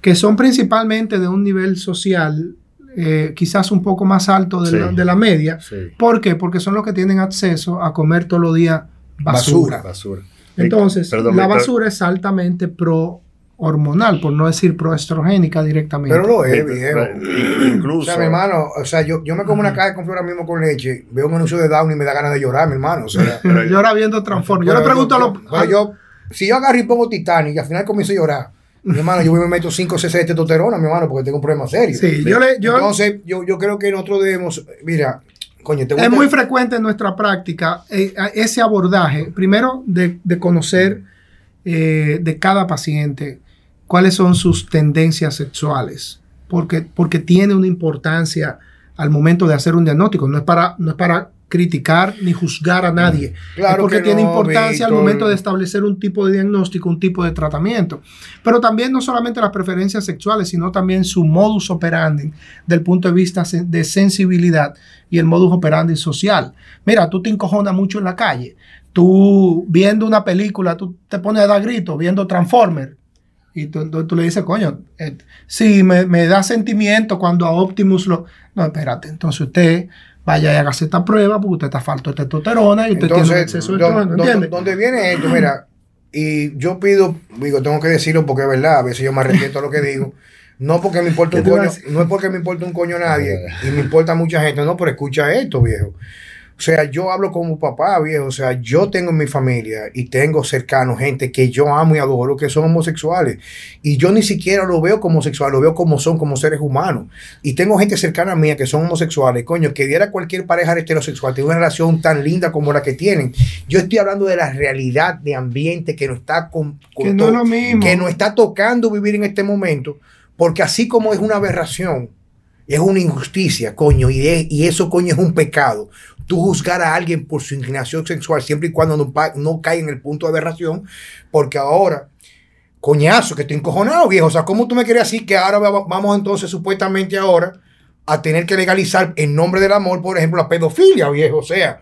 [SPEAKER 3] que son principalmente de un nivel social eh, quizás un poco más alto de, la,
[SPEAKER 2] Sí.
[SPEAKER 3] de la media.
[SPEAKER 2] sí,
[SPEAKER 3] ¿Por qué? Porque son los que tienen acceso a comer todos los días basura.
[SPEAKER 1] Basura.
[SPEAKER 2] basura.
[SPEAKER 3] Entonces,
[SPEAKER 2] Perdón,
[SPEAKER 3] la basura es altamente pro hormonal, por no decir proestrogénica directamente.
[SPEAKER 1] Pero lo es, viejo.
[SPEAKER 2] eh,
[SPEAKER 1] O
[SPEAKER 2] Incluso.
[SPEAKER 1] sea, mi hermano, o sea, yo, yo me como una caja de conflora mismo con leche, veo un anuncio de Down y me da ganas de llorar, mi hermano. O sea,
[SPEAKER 3] yo ahora viendo Transformers, yo le pregunto a los...
[SPEAKER 1] pero yo, si yo agarro y pongo Titanic y al final comienzo a llorar, mi hermano, yo me meto 5 cc de testosterona, mi hermano, porque tengo un problema serio.
[SPEAKER 3] Sí, yo le... Yo,
[SPEAKER 1] Entonces, yo, yo creo que nosotros debemos, mira, coño, te
[SPEAKER 3] es muy frecuente en nuestra práctica eh, ese abordaje, primero de, de conocer eh, de cada paciente cuáles son sus tendencias sexuales, porque, porque tiene una importancia al momento de hacer un diagnóstico, no es para, no es para criticar ni juzgar a nadie,
[SPEAKER 1] Claro
[SPEAKER 3] es porque
[SPEAKER 1] que
[SPEAKER 3] tiene
[SPEAKER 1] no,
[SPEAKER 3] importancia al
[SPEAKER 1] Víctor.
[SPEAKER 3] momento de establecer un tipo de diagnóstico, un tipo de tratamiento. Pero también no solamente las preferencias sexuales, sino también su modus operandi del punto de vista de sensibilidad y el modus operandi social. Mira, tú te encojonas mucho en la calle. Tú viendo una película, tú te pones a dar gritos viendo Transformer. Y tú, tú- tú le dices, coño, eh, sí, me, me da sentimiento cuando a Optimus lo... No, espérate, entonces usted vaya y hágase esta prueba porque usted está falto de testosterona y usted tiene
[SPEAKER 1] Entonces,
[SPEAKER 3] exceso de
[SPEAKER 1] ¿dó-
[SPEAKER 3] estrógeno,
[SPEAKER 1] dó-
[SPEAKER 3] ¿entiendes?
[SPEAKER 1] ¿dónde viene esto? Mira, y yo pido, digo, tengo que decirlo porque es verdad, a veces yo me arrepiento de lo que digo. No porque me importa un
[SPEAKER 3] ¿Qué te iba a
[SPEAKER 1] coño, no es porque me importa un coño a nadie y me importa mucha gente, no, pero escucha esto, viejo. O sea, yo hablo como papá, viejo. O sea, yo tengo en mi familia y tengo cercano gente que yo amo y adoro que son homosexuales. Y yo ni siquiera lo veo como homosexual, lo veo como son, como seres humanos. Y tengo gente cercana a mía que son homosexuales. Coño, que diera cualquier pareja heterosexual, tener una relación tan linda como la que tienen. Yo estoy hablando de la realidad de ambiente que nos está con, con
[SPEAKER 3] Que no lo mismo.
[SPEAKER 1] que nos está tocando vivir en este momento, porque así como es una aberración, es una injusticia, coño, y, es- y eso, coño, es un pecado. Tú juzgar a alguien por su inclinación sexual siempre y cuando no, no cae en el punto de aberración, porque ahora, coñazo, que estoy encojonado, viejo. O sea, ¿cómo tú me quieres decir que ahora va- vamos entonces supuestamente ahora a tener que legalizar en nombre del amor, por ejemplo, la pedofilia, viejo? O sea,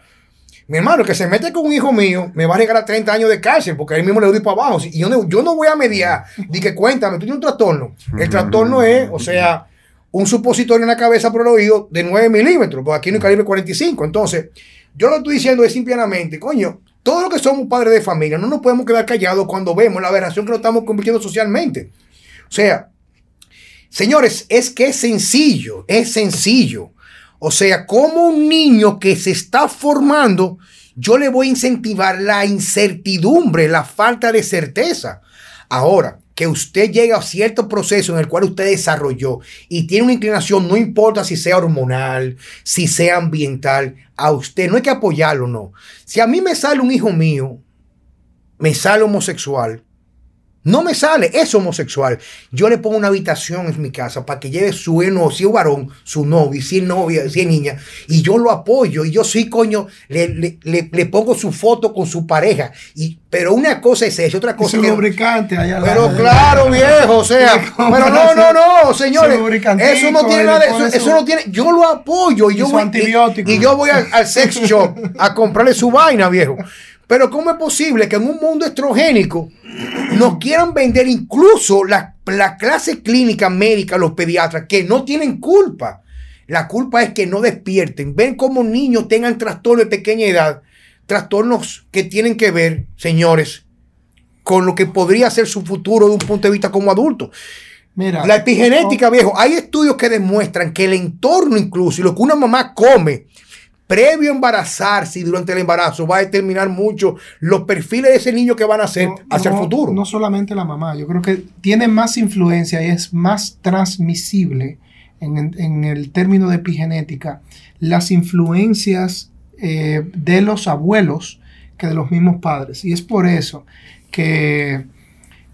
[SPEAKER 1] mi hermano, que se mete con un hijo mío, me va a regalar 30 años de cárcel, porque él mismo le doy para abajo. Y yo no, yo no voy a mediar. Dije, cuéntame, tú tienes un trastorno. El trastorno es, o sea, un supositorio en la cabeza por el oído de 9 milímetros, porque aquí no hay calibre 45. Entonces, yo lo estoy diciendo es simplemente, coño, todo lo que somos padres de familia, no nos podemos quedar callados cuando vemos la aberración que nos estamos convirtiendo socialmente. O sea, señores, es que es sencillo, es sencillo. O sea, como un niño que se está formando, yo le voy a incentivar la incertidumbre, la falta de certeza. Ahora, que usted llega a cierto proceso en el cual usted desarrolló y tiene una inclinación, no importa si sea hormonal, si sea ambiental, a usted no hay que apoyarlo, no. Si a mí me sale un hijo mío, me sale homosexual, no me sale, es homosexual. Yo le pongo una habitación en mi casa para que lleve su eno, si es varón, su novio, si es novia, si es niña, y yo lo apoyo. Y yo sí, coño, le, le, le, pongo su foto con su pareja. Y, pero una cosa es eso, otra cosa
[SPEAKER 3] es. lubricante allá
[SPEAKER 1] Pero claro, viejo, o sea. pero no, no, no, señores. Eso no tiene nada, eso, eso, no tiene. Yo lo apoyo. Y, yo voy, y, y, yo voy al, al sex shop a comprarle su vaina, viejo. Pero ¿cómo es posible que en un mundo estrogénico nos quieran vender incluso la, clase clínica médica, los pediatras, que no tienen culpa? La culpa es que no despierten. Ven cómo niños tengan trastornos de pequeña edad, trastornos que tienen que ver, señores, con lo que podría ser su futuro de un punto de vista como adulto. Mira, la epigenética, viejo, hay estudios que demuestran que el entorno incluso y lo que una mamá come previo a embarazarse y durante el embarazo va a determinar mucho los perfiles de ese niño que van a ser hacia el futuro.
[SPEAKER 3] No solamente la mamá, yo creo que tiene más influencia y es más transmisible en, el término de epigenética las influencias eh, de los abuelos que de los mismos padres. Y es por eso que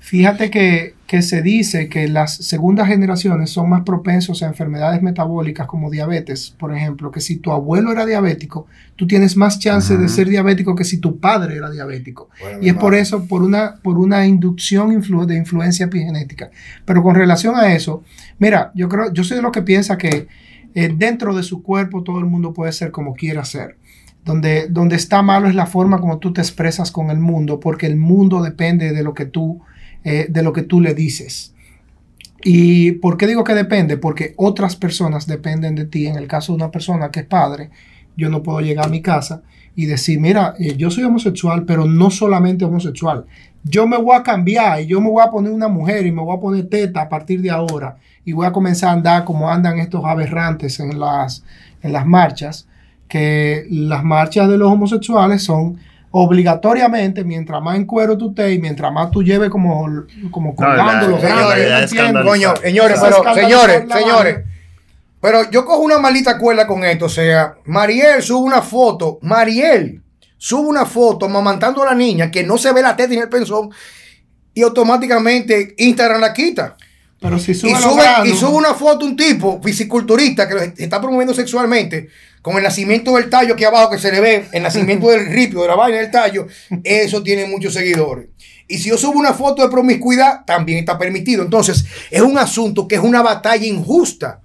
[SPEAKER 3] Fíjate que, se dice que las segundas generaciones son más propensos a enfermedades metabólicas como diabetes, por ejemplo, que si tu abuelo era diabético, tú tienes más chance de ser diabético que si tu padre era diabético. y es por eso, por una, por una inducción de influencia epigenética. Pero con relación a eso, mira, yo creo, yo soy de los que piensa que eh, dentro de su cuerpo todo el mundo puede ser como quiera ser. Donde, donde está malo es la forma como tú te expresas con el mundo, porque el mundo depende de lo que tú eh, de lo que tú le dices. ¿Y por qué digo que depende? Porque otras personas dependen de ti. En el caso de una persona que es padre, yo no puedo llegar a mi casa y decir, mira, eh, yo soy homosexual, pero no solamente homosexual. Yo me voy a cambiar y yo me voy a poner una mujer y me voy a poner teta a partir de ahora y voy a comenzar a andar como andan estos aberrantes en las, en las marchas, que las marchas de los homosexuales son obligatoriamente, mientras más en cuero tú estés y mientras más tú lleves como, como colgando los
[SPEAKER 1] grandes. señores, pero, señores, señores. Pero yo cojo una maldita cuerda con esto. O sea, Mariel sube una foto. Mariel sube una foto mamantando a la niña que no se ve la teta ni el penzón. Y automáticamente Instagram la quita.
[SPEAKER 3] Pero si
[SPEAKER 1] sube, y, sube, y sube una foto un tipo fisiculturista que lo está promoviendo sexualmente con el nacimiento del tallo aquí abajo que se le ve, el nacimiento del ripio, de la vaina del tallo, eso tiene muchos seguidores. Y si yo subo una foto de promiscuidad, también está permitido. Entonces, es un asunto que es una batalla injusta.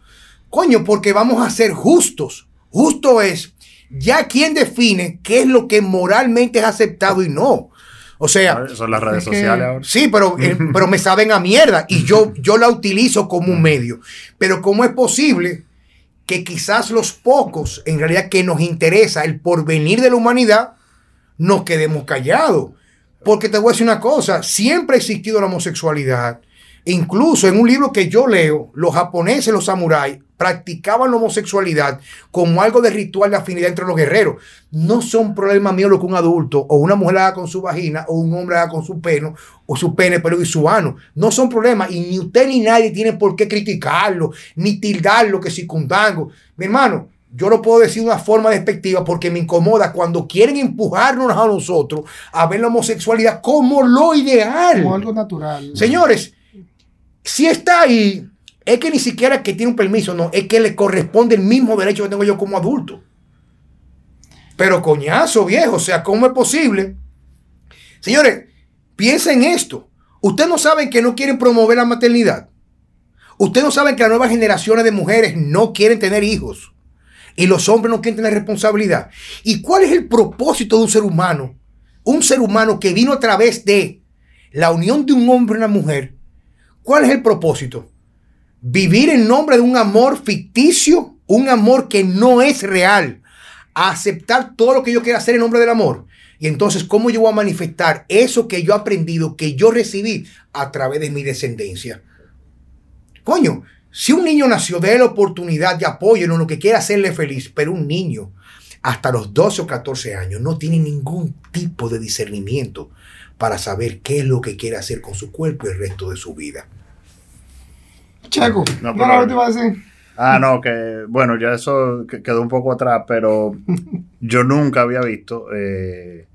[SPEAKER 1] Coño, porque vamos a ser justos. Justo es ya quien define qué es lo que moralmente es aceptado y no. O sea,
[SPEAKER 2] son las redes sociales ahora.
[SPEAKER 1] Sí, pero, eh, pero me saben a mierda y yo, yo la utilizo como un medio. Pero ¿cómo es posible que quizás los pocos, en realidad que nos interesa el porvenir de la humanidad, nos quedemos callados. Porque te voy a decir una cosa, siempre ha existido la homosexualidad. Incluso en un libro que yo leo, los japoneses, los samuráis, practicaban la homosexualidad como algo de ritual de afinidad entre los guerreros. No son problemas míos lo que un adulto o una mujer haga con su vagina o un hombre haga con su pene o su pene, pero y su ano. No son problemas y ni usted ni nadie tiene por qué criticarlo, ni tildarlo que circundango. Mi hermano, yo lo puedo decir de una forma despectiva porque me incomoda cuando quieren empujarnos a nosotros a ver la homosexualidad como lo ideal.
[SPEAKER 3] Como algo natural.
[SPEAKER 1] Señores, si está ahí, es que ni siquiera que tiene un permiso, no, es que le corresponde el mismo derecho que tengo yo como adulto. Pero coñazo, viejo, o sea, ¿cómo es posible? Señores, piensen en esto. Ustedes no saben que no quieren promover la maternidad. Ustedes no saben que las nuevas generaciones de mujeres no quieren tener hijos. Y los hombres no quieren tener responsabilidad. ¿Y cuál es el propósito de un ser humano? Un ser humano que vino a través de la unión de un hombre y una mujer. ¿Cuál es el propósito? Vivir en nombre de un amor ficticio, un amor que no es real. aceptar todo lo que yo quiera hacer en nombre del amor. Y entonces, ¿cómo yo voy a manifestar eso que yo he aprendido, que yo recibí a través de mi descendencia? Coño, si un niño nació de la oportunidad de apoyo en lo que quiera hacerle feliz, pero un niño hasta los 12 o 14 años no tiene ningún tipo de discernimiento para saber qué es lo que quiere hacer con su cuerpo el resto de su vida.
[SPEAKER 3] Chaco,
[SPEAKER 2] No,
[SPEAKER 3] no, te iba a decir.
[SPEAKER 2] Ah, no, que bueno, ya eso que- quedó un poco atrás, pero yo nunca había visto eh,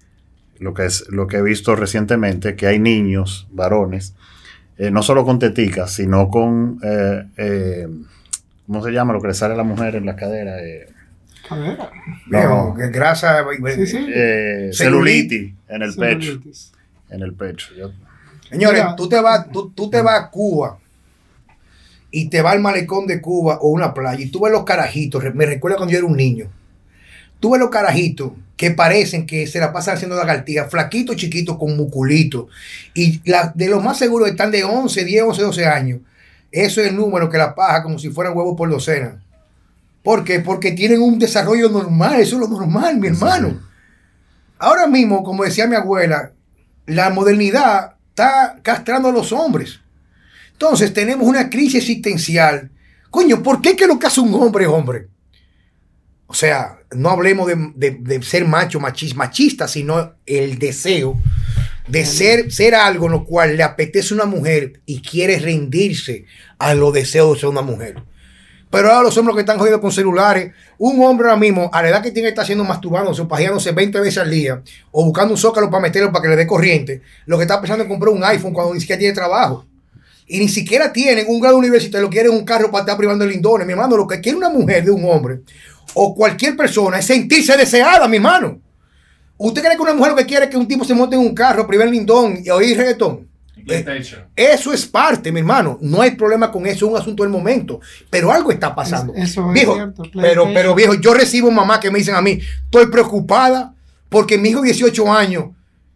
[SPEAKER 2] lo que es lo que he visto recientemente, que hay niños, varones, eh, no solo con teticas, sino con eh, eh, ¿cómo se llama? Lo que le sale a la mujer en la cadera. eh,
[SPEAKER 3] Cadera.
[SPEAKER 2] No,
[SPEAKER 1] que grasa.
[SPEAKER 3] Sí, sí.
[SPEAKER 2] eh,
[SPEAKER 1] Celulitis.
[SPEAKER 2] en el pecho. En el pecho. Yo-
[SPEAKER 1] Señores,
[SPEAKER 3] Mira.
[SPEAKER 1] tú te vas, tú, tú te vas a Cuba y te vas al malecón de Cuba o una playa y tú ves los carajitos. Me recuerda cuando yo era un niño. Tú ves los carajitos que parecen que se la pasan haciendo lagartijas, flaquitos, chiquitos, con muculitos. Y la- de los más seguros están de 11, 10, 11, 12 años. Eso es el número que la paja como si fueran huevos por docena. ¿Por qué? Porque tienen un desarrollo normal. Eso es lo normal, mi hermano. Ahora mismo, como decía mi abuela, la modernidad está castrando a los hombres. Entonces tenemos una crisis existencial. Coño, ¿por qué que lo que hace un hombre es hombre? O sea, no hablemos de, de- de ser macho, machis- machista, sino el deseo de ser, ser algo en lo cual le apetece una mujer y quiere rendirse a los deseos de ser una mujer. Pero ahora los hombres que están jodidos con celulares, un hombre ahora mismo, a la edad que tiene estar haciendo masturbándose o pajeándose 20 veces al día, o buscando un zócalo para meterlo para que le dé corriente, lo que está pensando es comprar un iPhone cuando ni siquiera tiene trabajo. Y ni siquiera tienen un grado universitario, lo quieren un carro para estar privando el lindones. Mi hermano, lo que quiere una mujer de un hombre o cualquier persona es sentirse deseada, mi hermano. ¿Usted cree que una mujer lo que quiere es que un tipo se monte en un carro, privar el lindón y oír reggaetón?
[SPEAKER 4] PlayStation.
[SPEAKER 1] Eso es parte, mi hermano. No hay problema con eso, es un asunto del momento. Pero algo está pasando.
[SPEAKER 3] Es- eso es
[SPEAKER 1] viejo,
[SPEAKER 3] cierto,
[SPEAKER 1] pero, pero viejo, yo recibo mamá que me dicen a mí, estoy preocupada porque mi hijo de 18 años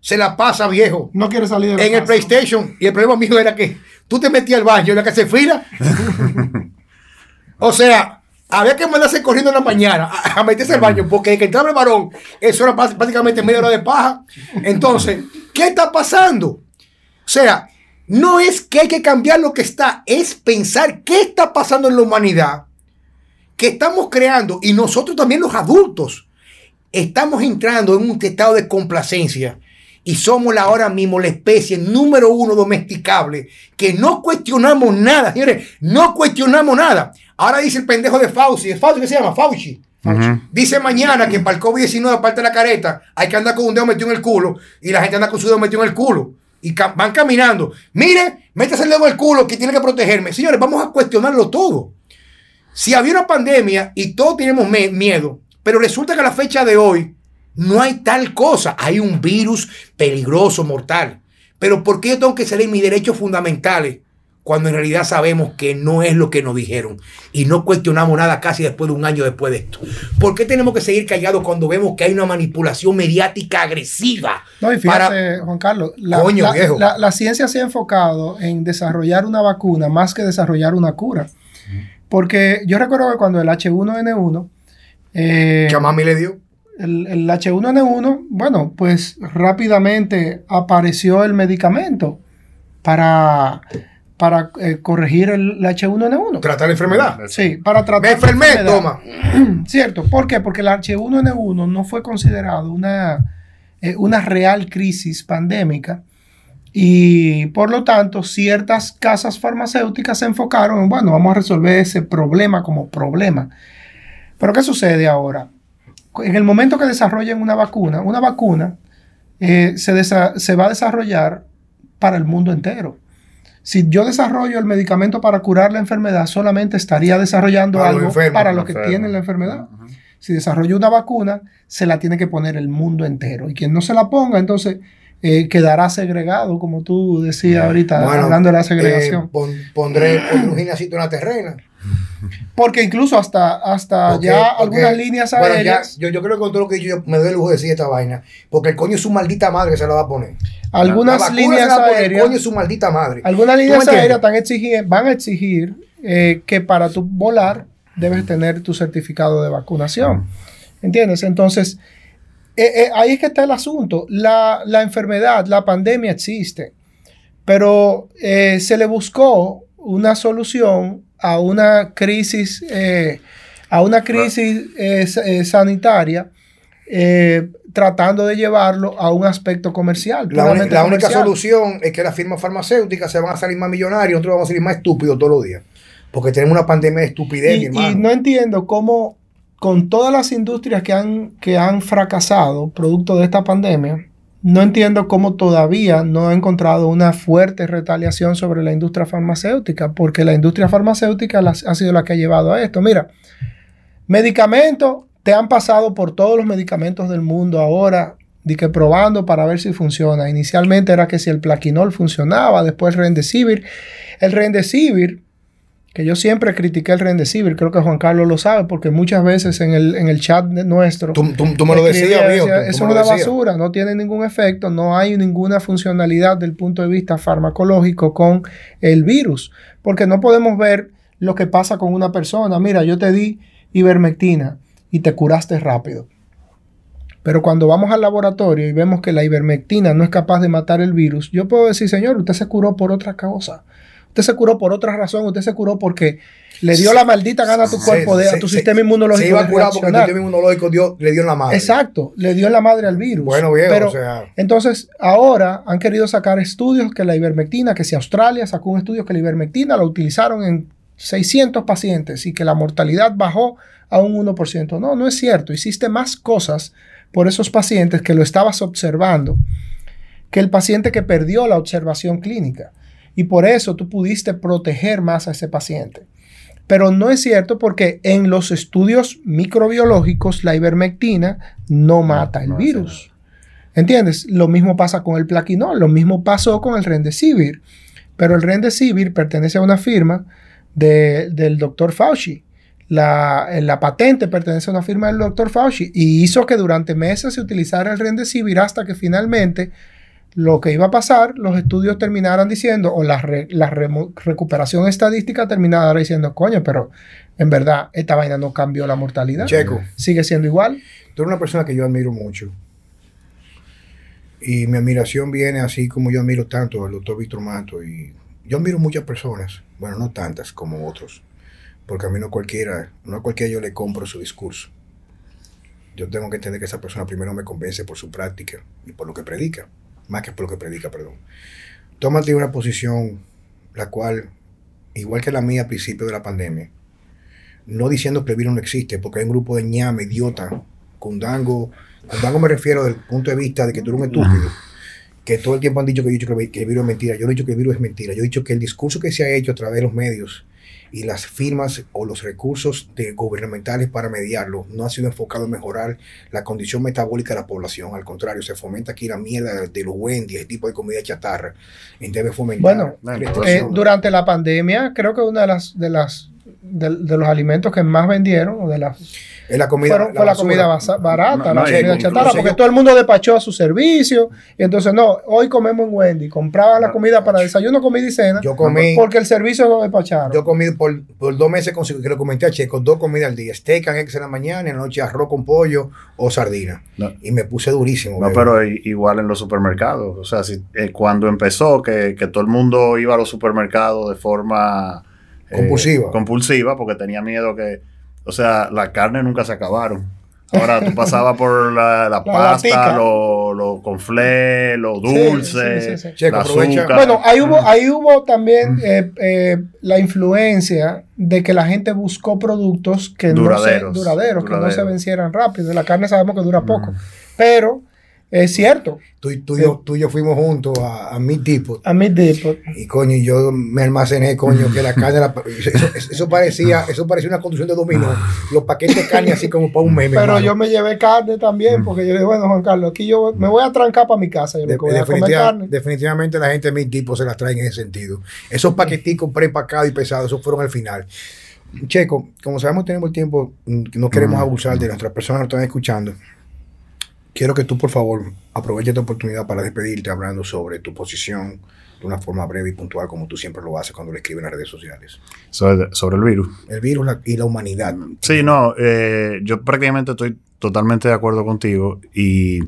[SPEAKER 1] se la pasa viejo
[SPEAKER 3] No quiere salir de la
[SPEAKER 1] en el. PlayStation. Y el problema mío era que tú te metías al baño, era que se fila. o sea, había que mandarse corriendo en la mañana a, a meterse al baño porque de que entraba el varón, eso era básicamente media hora de paja. Entonces, ¿qué está pasando? O sea, no es que hay que cambiar lo que está, es pensar qué está pasando en la humanidad, que estamos creando, y nosotros también los adultos, estamos entrando en un estado de complacencia y somos la ahora mismo la especie número uno domesticable que no cuestionamos nada, señores, no cuestionamos nada. Ahora dice el pendejo de Fauci, ¿es Fauci que se llama? Fauci. Dice mañana que para el COVID-19, aparte de la careta, hay que andar con un dedo metido en el culo y la gente anda con su dedo metido en el culo. Y ca- van caminando. Mire, métase el dedo en el culo que tiene que protegerme. Señores, vamos a cuestionarlo todo. Si había una pandemia y todos tenemos miedo, pero resulta que a la fecha de hoy no hay tal cosa. Hay un virus peligroso, mortal. Pero ¿por qué yo tengo que salir mis derechos fundamentales cuando en realidad sabemos que no es lo que nos dijeron y no cuestionamos nada casi después de un año después de esto? ¿Por qué tenemos que seguir callados cuando vemos que hay una manipulación mediática agresiva?
[SPEAKER 3] No, y
[SPEAKER 1] para-
[SPEAKER 3] fíjate, Juan Carlos, la,
[SPEAKER 1] Coño,
[SPEAKER 3] la-
[SPEAKER 1] viejo.
[SPEAKER 3] la- la ciencia se ha enfocado en desarrollar una vacuna más que desarrollar una cura. Porque yo recuerdo que cuando el H1N1, eh,
[SPEAKER 1] que a mami le dio.
[SPEAKER 3] El, el H1N1, bueno, pues rápidamente apareció el medicamento para, para eh, corregir el, H1N1.
[SPEAKER 1] Tratar la enfermedad.
[SPEAKER 3] Sí, para tratar
[SPEAKER 1] Me
[SPEAKER 3] la
[SPEAKER 1] enfermé,
[SPEAKER 3] enfermedad.
[SPEAKER 1] toma.
[SPEAKER 3] Cierto, ¿por qué? Porque el H1N1 no fue considerado una, eh, una real crisis pandémica y por lo tanto ciertas casas farmacéuticas se enfocaron en, bueno, vamos a resolver ese problema como problema. Pero ¿qué sucede ahora? En el momento que desarrollen una vacuna, una vacuna eh, se, desa- se va a desarrollar para el mundo entero. Si yo desarrollo el medicamento para curar la enfermedad, solamente estaría desarrollando
[SPEAKER 1] Para
[SPEAKER 3] algo para
[SPEAKER 2] los
[SPEAKER 3] que tienen la enfermedad. Si desarrollo una vacuna, se la tiene que poner el mundo entero. Y quien no se la ponga, entonces eh, quedará segregado, como tú decías ahorita,
[SPEAKER 1] Bueno,
[SPEAKER 3] hablando de la segregación.
[SPEAKER 1] eh, pon- pondré, pondré un gimnasito en la terrena.
[SPEAKER 3] Porque incluso hasta, hasta ya algunas líneas
[SPEAKER 1] bueno, ya,
[SPEAKER 3] aéreas,
[SPEAKER 1] yo, yo creo que con todo lo que yo, yo me doy el lujo de decir esta vaina. Porque el coño es su maldita madre que se la va a poner.
[SPEAKER 3] algunas
[SPEAKER 1] La
[SPEAKER 3] líneas
[SPEAKER 1] se la va a poner, El
[SPEAKER 3] aéreas,
[SPEAKER 1] coño es su maldita madre.
[SPEAKER 3] algunas
[SPEAKER 1] ¿Tú me
[SPEAKER 3] líneas aéreas están exigir- van a exigir eh, que para tu volar debes tener tu certificado de vacunación. ¿Entiendes? Entonces, eh, eh, ahí es que está el asunto. La, la enfermedad, la pandemia existe, pero eh, se le buscó una solución a una crisis, eh, a una crisis eh, eh, sanitaria eh, tratando de llevarlo a un aspecto comercial.
[SPEAKER 1] La, única solución es que las firmas farmacéuticas se van a salir más millonarios, nosotros vamos a salir más estúpidos todos los días. Porque tenemos una pandemia de estupidez,
[SPEAKER 3] Y, y no entiendo cómo con todas las industrias que han, que han fracasado producto de esta pandemia, no entiendo cómo todavía no he encontrado una fuerte retaliación sobre la industria farmacéutica, porque la industria farmacéutica ha sido la que ha llevado a esto. Mira, medicamentos, te han pasado por todos los medicamentos del mundo ahora, de que probando para ver si funciona. Inicialmente era que si el plaquinol funcionaba, después el Remdesivir. El Remdesivir, que yo siempre critiqué el Remdesivir, creo que Juan Carlos lo sabe, porque muchas veces en el, en el chat nuestro...
[SPEAKER 1] Tú, tú- tú me lo decías,
[SPEAKER 3] decía,
[SPEAKER 1] me
[SPEAKER 3] es una basura, no tiene ningún efecto, no hay ninguna funcionalidad del punto de vista farmacológico con el virus, porque no podemos ver lo que pasa con una persona. Mira, yo te di ivermectina y te curaste rápido. Pero cuando vamos al laboratorio y vemos que la ivermectina no es capaz de matar el virus, yo puedo decir, señor, usted se curó por otra causa. Usted se curó por otra razón, usted se curó porque le dio la maldita gana a tu cuerpo, de, a tu sistema inmunológico.
[SPEAKER 1] Se iba a curar porque el sistema inmunológico dio- le dio en la madre.
[SPEAKER 3] Exacto, le dio en la madre al virus.
[SPEAKER 1] Bueno, viejo,
[SPEAKER 3] Pero,
[SPEAKER 1] o sea.
[SPEAKER 3] entonces, ahora han querido sacar estudios que la ivermectina, que si Australia sacó un estudio que la ivermectina la utilizaron en 600 pacientes y que la mortalidad bajó a un 1%. No, no es cierto. Hiciste más cosas por esos pacientes que lo estabas observando que el paciente que perdió la observación clínica. Y por eso tú pudiste proteger más a ese paciente. Pero no es cierto porque en los estudios microbiológicos la ivermectina no mata el
[SPEAKER 2] no
[SPEAKER 3] virus. ¿Entiendes? Lo mismo pasa con el plaquinol, lo mismo pasó con el Remdesivir. Pero el Remdesivir pertenece a una firma de- del doctor Fauci. La, la patente pertenece a una firma del doctor Fauci y hizo que durante meses se utilizara el Remdesivir hasta que finalmente lo que iba a pasar, los estudios terminaran diciendo, o la, re- la recuperación estadística terminara diciendo, coño, pero en verdad esta vaina no cambió la mortalidad.
[SPEAKER 1] Checo,
[SPEAKER 3] Sigue siendo igual.
[SPEAKER 1] tú eres una persona que yo admiro mucho. Y mi admiración viene así como yo admiro tanto al doctor Víctor Mato. Y yo admiro muchas personas, bueno, no tantas como otros, porque a mí no cualquiera, no a cualquiera yo le compro su discurso. Yo tengo que entender que esa persona primero me convence por su práctica y por lo que predica, más que por lo que predica, perdón. Tómate una posición la cual, igual que la mía al principio de la pandemia, no diciendo que el virus no existe, porque hay un grupo de ñame, idiota, cundango, cundango me refiero desde el punto de vista de que tú eres un estúpido, que todo el tiempo han dicho que, yo he dicho que, el virus es mentira. Yo no he dicho que el virus es mentira. Yo he dicho que el discurso que se ha hecho a través de los medios y las firmas o los recursos de gubernamentales para mediarlo no ha sido enfocado en mejorar la condición metabólica de la población. Al contrario, se fomenta aquí la mierda de los Wendy, ese tipo de comida chatarra. Y debe fomentar
[SPEAKER 3] Bueno, Eh,
[SPEAKER 1] restricción.
[SPEAKER 3] durante la pandemia, creo que una de las de las de, de los alimentos que más vendieron o de las
[SPEAKER 1] es la comida,
[SPEAKER 3] fueron- fue la comida basa- barata,
[SPEAKER 2] No,
[SPEAKER 3] la
[SPEAKER 2] no,
[SPEAKER 3] comida
[SPEAKER 2] incluso
[SPEAKER 3] chatarra, porque
[SPEAKER 1] yo-
[SPEAKER 3] todo el mundo despachó a su servicio y entonces no, hoy comemos en Wendy, compraban la
[SPEAKER 2] No,
[SPEAKER 3] comida para desayuno, comida y cena,
[SPEAKER 1] Yo comí,
[SPEAKER 3] porque el servicio lo despacharon.
[SPEAKER 1] yo comí por, por dos meses conseguí, que lo comenté a Checo, dos comidas al día, steak and eggs en la mañana, en la noche arroz con pollo o sardina.
[SPEAKER 2] No.
[SPEAKER 1] Y me puse durísimo.
[SPEAKER 2] No,
[SPEAKER 1] bebé.
[SPEAKER 2] pero igual en los supermercados. O sea, si, eh, cuando empezó que, que todo el mundo iba a los supermercados de forma eh,
[SPEAKER 1] Compulsiva.
[SPEAKER 2] compulsiva, porque tenía miedo que. O sea, la carne nunca se acabaron. Ahora tú pasabas por la, la pasta, los lo conflé, los
[SPEAKER 3] Sí,
[SPEAKER 2] dulces,
[SPEAKER 3] sí, sí, sí.
[SPEAKER 1] Checo, aprovecha.
[SPEAKER 2] azúcar.
[SPEAKER 3] Bueno, ahí hubo,
[SPEAKER 2] Mm.
[SPEAKER 3] ahí hubo también eh, eh, la influencia de que la gente buscó productos que
[SPEAKER 2] Duraderos,
[SPEAKER 3] no se, duraderos, que no se vencieran rápido. La carne sabemos que dura poco,
[SPEAKER 2] Mm.
[SPEAKER 3] pero es cierto.
[SPEAKER 1] Tú, y- tú, yo, tú y yo fuimos juntos a, a mi tipo.
[SPEAKER 3] A mí tipo,
[SPEAKER 1] Y coño, yo me almacené, coño, que la carne, la- eso, parecía, eso parecía una construcción de dominó. Los paquetes de carne así como para un meme.
[SPEAKER 3] pero
[SPEAKER 1] hermano.
[SPEAKER 3] yo me llevé carne también, porque yo le dije, bueno, Juan Carlos, aquí yo me voy a trancar para mi casa, yo
[SPEAKER 1] De-
[SPEAKER 3] voy a comer carne.
[SPEAKER 1] definitivamente la gente de mi tipo se las trae en ese sentido. Esos paqueticos preempacados y pesados, esos fueron al final. Checo, como sabemos tenemos el tiempo, mm, no queremos
[SPEAKER 2] Mm.
[SPEAKER 1] abusar de nuestras personas que nos están escuchando. Quiero que tú, por favor, aproveches esta oportunidad para despedirte hablando sobre tu posición de una forma breve y puntual, como tú siempre lo haces cuando lo escribes en las redes sociales.
[SPEAKER 2] sobre, sobre el virus.
[SPEAKER 1] El virus la- y la humanidad.
[SPEAKER 2] Sí, no, eh, yo prácticamente estoy totalmente de acuerdo contigo y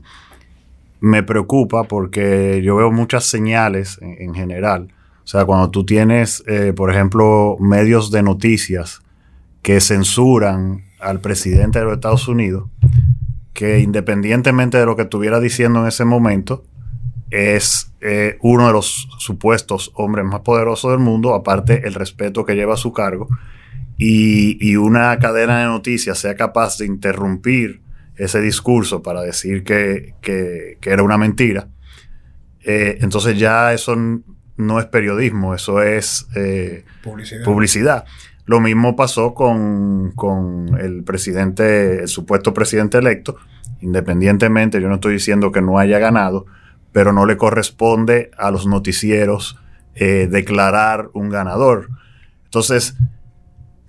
[SPEAKER 2] me preocupa porque yo veo muchas señales en, en general. O sea, cuando tú tienes, eh, por ejemplo, medios de noticias que censuran al presidente de los Estados Unidos, que independientemente de lo que estuviera diciendo en ese momento, es eh, uno de los supuestos hombres más poderosos del mundo, aparte el respeto que lleva a su cargo, y, una cadena de noticias sea capaz de interrumpir ese discurso para decir que, era una mentira, eh, entonces ya eso no es periodismo, eso es eh, publicidad. Lo mismo pasó con, con, el presidente, el supuesto presidente electo, independientemente, yo no estoy diciendo que no haya ganado, pero no le corresponde a los noticieros eh, declarar un ganador. Entonces,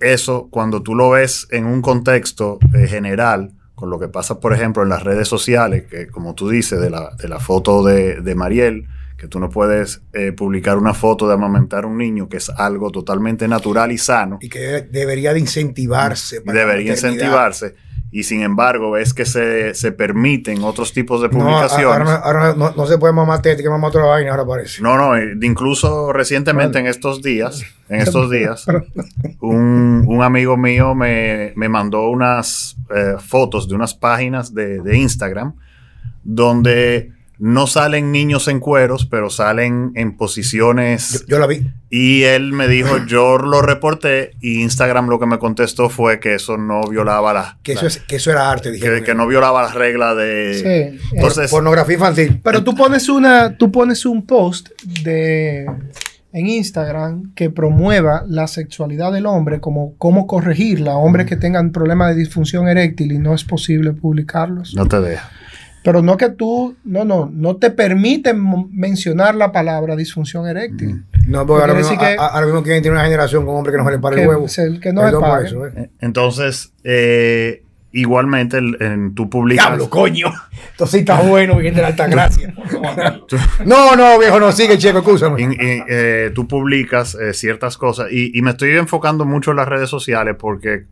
[SPEAKER 2] eso cuando tú lo ves en un contexto eh, general, con lo que pasa, por ejemplo, en las redes sociales, que como tú dices, de la, de la foto de, de, Mariel, que tú no puedes eh, publicar una foto de amamentar a un niño, que es algo totalmente natural y sano.
[SPEAKER 1] Y que debería de incentivarse.
[SPEAKER 2] debería incentivarse y sin embargo ves que se, se permiten otros tipos de publicaciones.
[SPEAKER 1] No, ahora, no, se puede mamar tete, que mamar otra vaina, ahora parece.
[SPEAKER 2] No, no, eh, incluso recientemente en estos días, en estos días, un, un amigo mío me, me mandó unas eh, fotos de unas páginas de, de Instagram donde no salen niños en cueros, pero salen en posiciones.
[SPEAKER 1] Yo, la vi.
[SPEAKER 2] Y él me dijo, yo lo reporté y Instagram lo que me contestó fue que eso no violaba la.
[SPEAKER 1] Que, eso, es, que eso era arte,
[SPEAKER 2] dije. Que, no violaba las reglas de.
[SPEAKER 1] Sí. Entonces, pornografía infantil.
[SPEAKER 3] Pero tú pones una, tú pones un post de en Instagram que promueva la sexualidad del hombre, como cómo corregirla, hombres que tengan problemas de disfunción eréctil y no es posible publicarlos.
[SPEAKER 2] No te deja.
[SPEAKER 3] Pero no que tú, no, no, no te permiten mencionar la palabra disfunción eréctil.
[SPEAKER 1] No, porque ahora mismo, que, ahora mismo quieren tener una generación con hombres que no se les para el huevo.
[SPEAKER 3] que no
[SPEAKER 2] es eso, ¿eh? Entonces, eh, igualmente en, tú publicas...
[SPEAKER 1] ¡Diablo, coño! Esto sí está bueno, bien de la alta gracia. no, no, viejo, no, sigue, chico, escúchame.
[SPEAKER 2] Eh, tú publicas ciertas cosas y, y me estoy enfocando mucho en las redes sociales porque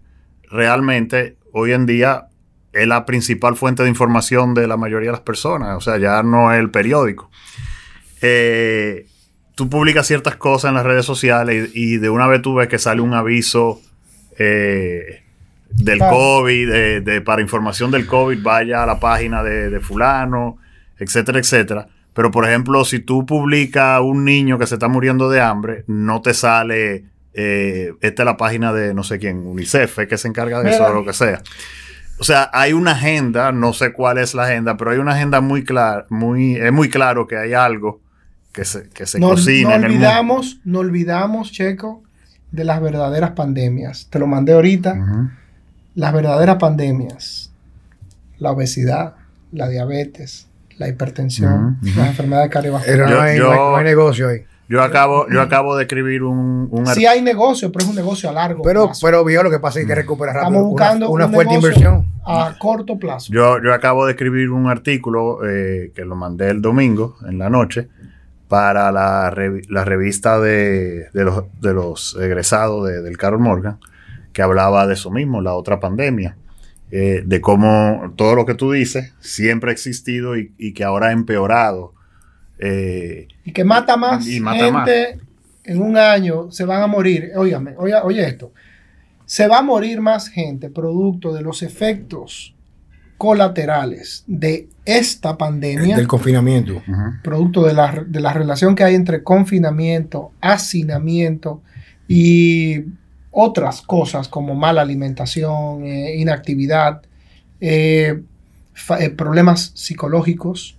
[SPEAKER 2] realmente hoy en día es la principal fuente de información de la mayoría de las personas, o sea, ya no es el periódico. Eh, tú publicas ciertas cosas en las redes sociales y, de una vez tú ves que sale un aviso eh, del COVID, de, para información del COVID, vaya a la página de, fulano, etcétera, etcétera. Pero, por ejemplo, si tú publicas un niño que se está muriendo de hambre, no te sale, eh, esta es la página de no sé quién, UNICEF, que se encarga de eso o lo que sea. O sea, hay una agenda, no sé cuál es la agenda, pero hay una agenda muy clara, muy, es muy claro que hay algo que se, que se cocina
[SPEAKER 3] no olvidamos, No olvidamos, Checo, de las verdaderas pandemias. Te lo mandé ahorita. Las verdaderas pandemias. La obesidad, la diabetes, la hipertensión, las enfermedades cardiovasculares.
[SPEAKER 1] no hay negocio ahí.
[SPEAKER 2] Yo acabo, yo acabo de escribir un, un
[SPEAKER 3] Sí hay negocio, pero es un negocio a largo
[SPEAKER 1] pero,
[SPEAKER 3] plazo.
[SPEAKER 1] Pero vio lo que pasa es que que recuperar
[SPEAKER 3] rápido. Estamos buscando una, fuerte inversión. A corto plazo.
[SPEAKER 2] Yo, yo acabo de escribir un artículo eh, que lo mandé el domingo en la noche para la, la revista de, de, los, de los egresados de, del Carol Morgan, que hablaba de eso mismo, la otra pandemia. Eh, de cómo todo lo que tú dices siempre ha existido y, y que ahora ha empeorado
[SPEAKER 3] eh, y que mata más gente en un año, se van a morir. Óigame, oye, oye esto. Se va a morir más gente producto de los efectos colaterales de esta pandemia.
[SPEAKER 1] Del confinamiento.
[SPEAKER 3] Producto de la, de la, relación que hay entre confinamiento, hacinamiento y otras cosas como mala alimentación, eh, inactividad, eh, problemas psicológicos,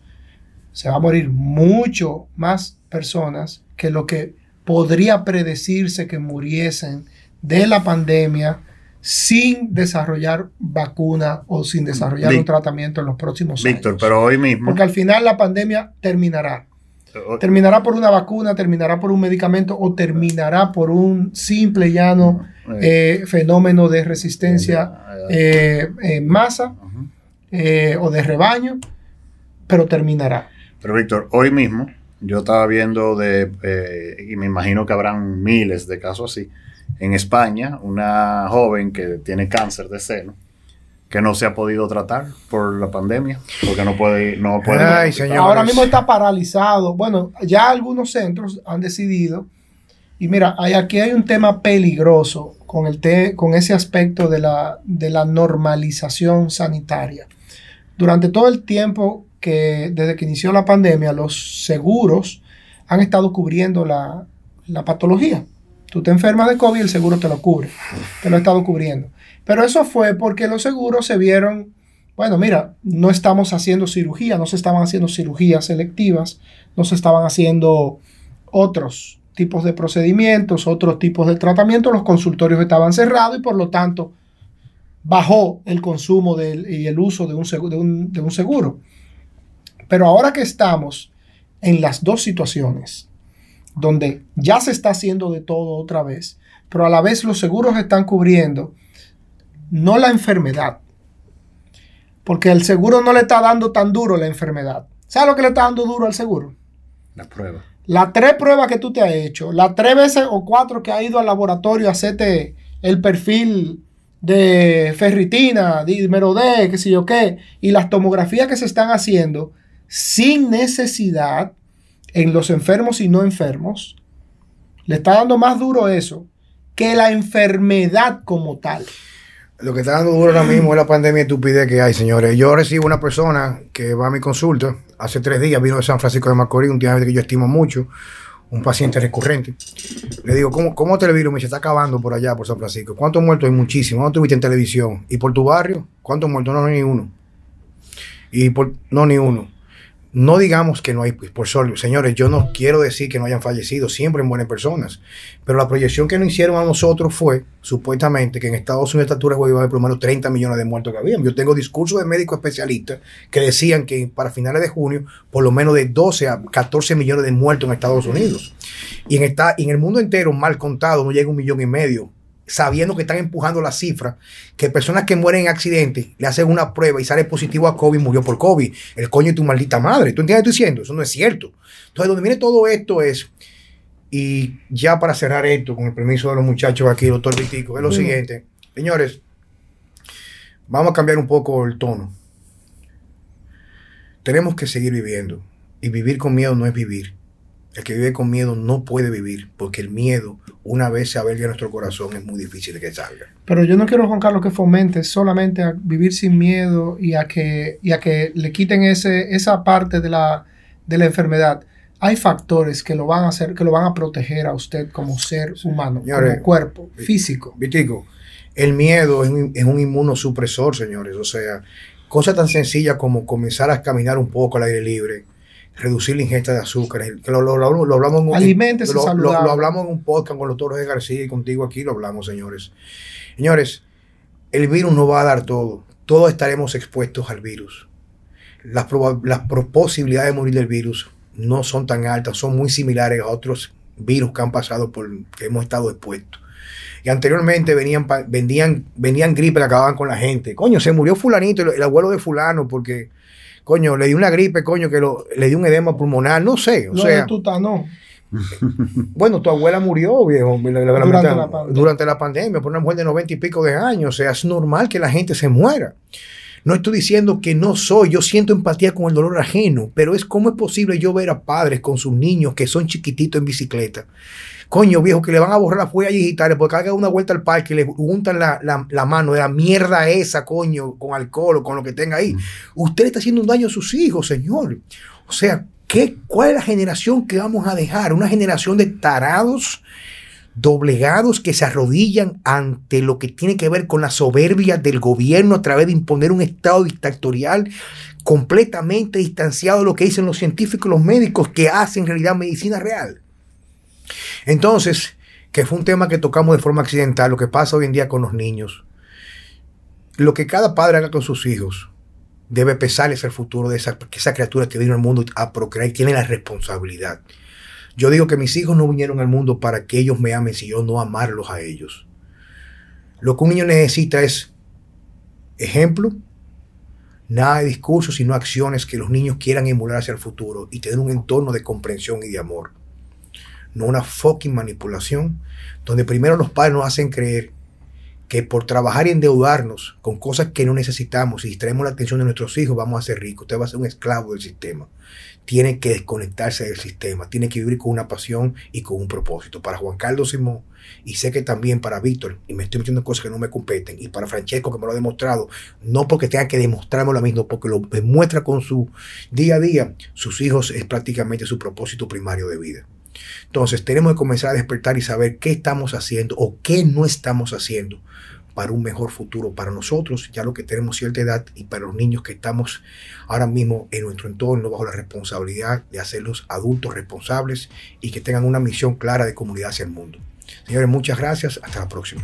[SPEAKER 3] se va a morir mucho más personas que lo que podría predecirse que muriesen de la pandemia sin desarrollar vacuna o sin desarrollar un tratamiento en los próximos
[SPEAKER 2] años. Víctor, pero hoy mismo.
[SPEAKER 3] Porque al final la pandemia terminará. Terminará por una vacuna, terminará por un medicamento o terminará por un simple llano eh, fenómeno de resistencia eh, en masa eh, o de rebaño, pero terminará.
[SPEAKER 2] Pero Víctor, hoy mismo yo estaba viendo de, eh, y me imagino que habrán miles de casos así, en España, una joven que tiene cáncer de seno, que no se ha podido tratar por la pandemia, porque no puede... No puede
[SPEAKER 3] Ahora mismo está paralizado. Bueno, ya algunos centros han decidido, y mira, hay, aquí hay un tema peligroso con, el con ese aspecto de la, de la normalización sanitaria. Durante todo el tiempo desde que inició la pandemia, los seguros han estado cubriendo la, la patología. Tú te enfermas de COVID, el seguro te lo cubre, te lo ha estado cubriendo. Pero eso fue porque los seguros se vieron, bueno, mira, no estamos haciendo cirugía, no se estaban haciendo cirugías selectivas, no se estaban haciendo otros tipos de procedimientos, otros tipos de tratamientos, los consultorios estaban cerrados y por lo tanto bajó el consumo del, y el uso de un, seguro, de un seguro. Pero ahora que estamos en las dos situaciones, donde ya se está haciendo de todo otra vez, pero a la vez los seguros están cubriendo no la enfermedad, porque el seguro no le está dando tan duro la enfermedad. ¿Sabes lo que le está dando duro al seguro?
[SPEAKER 2] La prueba.
[SPEAKER 3] Las tres pruebas que tú te has hecho, las tres veces o cuatro que has ido al laboratorio a hacerte el perfil de ferritina, dímero D, qué sé yo qué, y las tomografías que se están haciendo sin necesidad en los enfermos y no enfermos, le está dando más duro eso que la enfermedad como tal.
[SPEAKER 1] Lo que está dando duro ahora mismo es la pandemia estupidez que hay, señores. Yo recibo una persona que va a mi consulta, hace tres días vino de San Francisco de Macorís, un tío que yo estimo mucho, un paciente recurrente. Le digo, ¿cómo, cómo te virus? Me está acabando por allá, por San Francisco. ¿Cuántos muertos hay? Muchísimos. ¿Cuántos tuviste en televisión? ¿Y por tu barrio? ¿Cuántos muertos? No, ni uno. Y por, no, ni uno. No digamos que no hay, pues, por solo, señores, yo no quiero decir que no hayan fallecido, siempre en buenas personas, pero la proyección que nos hicieron a nosotros fue, supuestamente, que en Estados Unidos estatura iba a haber por lo menos 30 millones de muertos que habían. Yo tengo discursos de médicos especialistas que decían que para finales de junio, por lo menos de 12 a 14 millones de muertos en Estados Unidos. Y en, esta, y en el mundo entero, mal contado, no llega un millón y medio sabiendo que están empujando la cifra, que personas que mueren en accidentes le hacen una prueba y sale positivo a COVID, murió por COVID. El coño de tu maldita madre. ¿Tú entiendes lo que estoy diciendo? Eso no es cierto. Entonces, donde viene todo esto es, y ya para cerrar esto, con el permiso de los muchachos aquí, doctor Vitico, es lo siguiente. Señores, vamos a cambiar un poco el tono. Tenemos que seguir viviendo. Y vivir con miedo no es vivir. El que vive con miedo no puede vivir, porque el miedo, una vez se alberga en nuestro corazón, es muy difícil de que salga.
[SPEAKER 3] Pero yo no quiero, Juan Carlos, que fomente solamente a vivir sin miedo y a que, y a que le quiten ese, esa parte de la, de la enfermedad. Hay factores que lo van a hacer, que lo van a proteger a usted como ser humano, como cuerpo, físico.
[SPEAKER 1] Vitico, el miedo es un, es un inmunosupresor, señores. O sea, cosa tan sencilla como comenzar a caminar un poco al aire libre reducir la ingesta de azúcar. Que lo, lo, lo, lo hablamos en un, lo, hablamos en un podcast con los toros de García y contigo aquí lo hablamos, señores. Señores, el virus no va a dar todo. Todos estaremos expuestos al virus. Las, las posibilidades de morir del virus no son tan altas, son muy similares a otros virus que han pasado por que hemos estado expuestos. Y anteriormente venían, vendían, venían gripe que acababan con la gente. Coño, se murió fulanito, el abuelo de fulano, porque coño, le dio una gripe, coño, que lo, le dio un edema pulmonar, no sé. O no, sea,
[SPEAKER 3] tú no.
[SPEAKER 1] bueno, tu abuela murió, viejo, durante, la durante la pandemia, por una mujer de noventa y pico de años. O sea, es normal que la gente se muera. No estoy diciendo que no soy, yo siento empatía con el dolor ajeno, pero es cómo es posible yo ver a padres con sus niños que son chiquititos en bicicleta Coño, viejo, que le van a borrar las huellas digitales porque haga una vuelta al parque y le juntan la, mano de la mierda esa, coño, con alcohol o con lo que tenga ahí. Mm. Usted está haciendo un daño a sus hijos, señor. O sea, ¿qué, ¿cuál es la generación que vamos a dejar? Una generación de tarados doblegados que se arrodillan ante lo que tiene que ver con la soberbia del gobierno a través de imponer un estado dictatorial completamente distanciado de lo que dicen los científicos y los médicos que hacen en realidad medicina real. Entonces, que fue un tema que tocamos de forma accidental, lo que pasa hoy en día con los niños. Lo que cada padre haga con sus hijos debe pesarles el futuro de esa, esa criatura que vino al mundo a procrear y tiene la responsabilidad. Yo digo que mis hijos no vinieron al mundo para que ellos me amen, si yo no amarlos a ellos. Lo que un niño necesita es ejemplo, nada de discursos, sino acciones que los niños quieran emular hacia el futuro y tener un entorno de comprensión y de amor no una fucking manipulación, donde primero los padres nos hacen creer que por trabajar y endeudarnos con cosas que no necesitamos y distraemos la atención de nuestros hijos, vamos a ser ricos. Usted va a ser un esclavo del sistema. Tiene que desconectarse del sistema, tiene que vivir con una pasión y con un propósito. Para Juan Carlos Simón, y sé que también para Víctor, y me estoy metiendo en cosas que no me competen, y para Francesco, que me lo ha demostrado, no porque tenga que demostrarme lo mismo, porque lo demuestra con su día a día, sus hijos es prácticamente su propósito primario de vida. Entonces tenemos que comenzar a despertar y saber qué estamos haciendo o qué no estamos haciendo para un mejor futuro para nosotros, ya lo que tenemos cierta edad, y para los niños que estamos ahora mismo en nuestro entorno bajo la responsabilidad de hacerlos adultos responsables y que tengan una misión clara de comunidad hacia el mundo. Señores, muchas gracias. Hasta la próxima.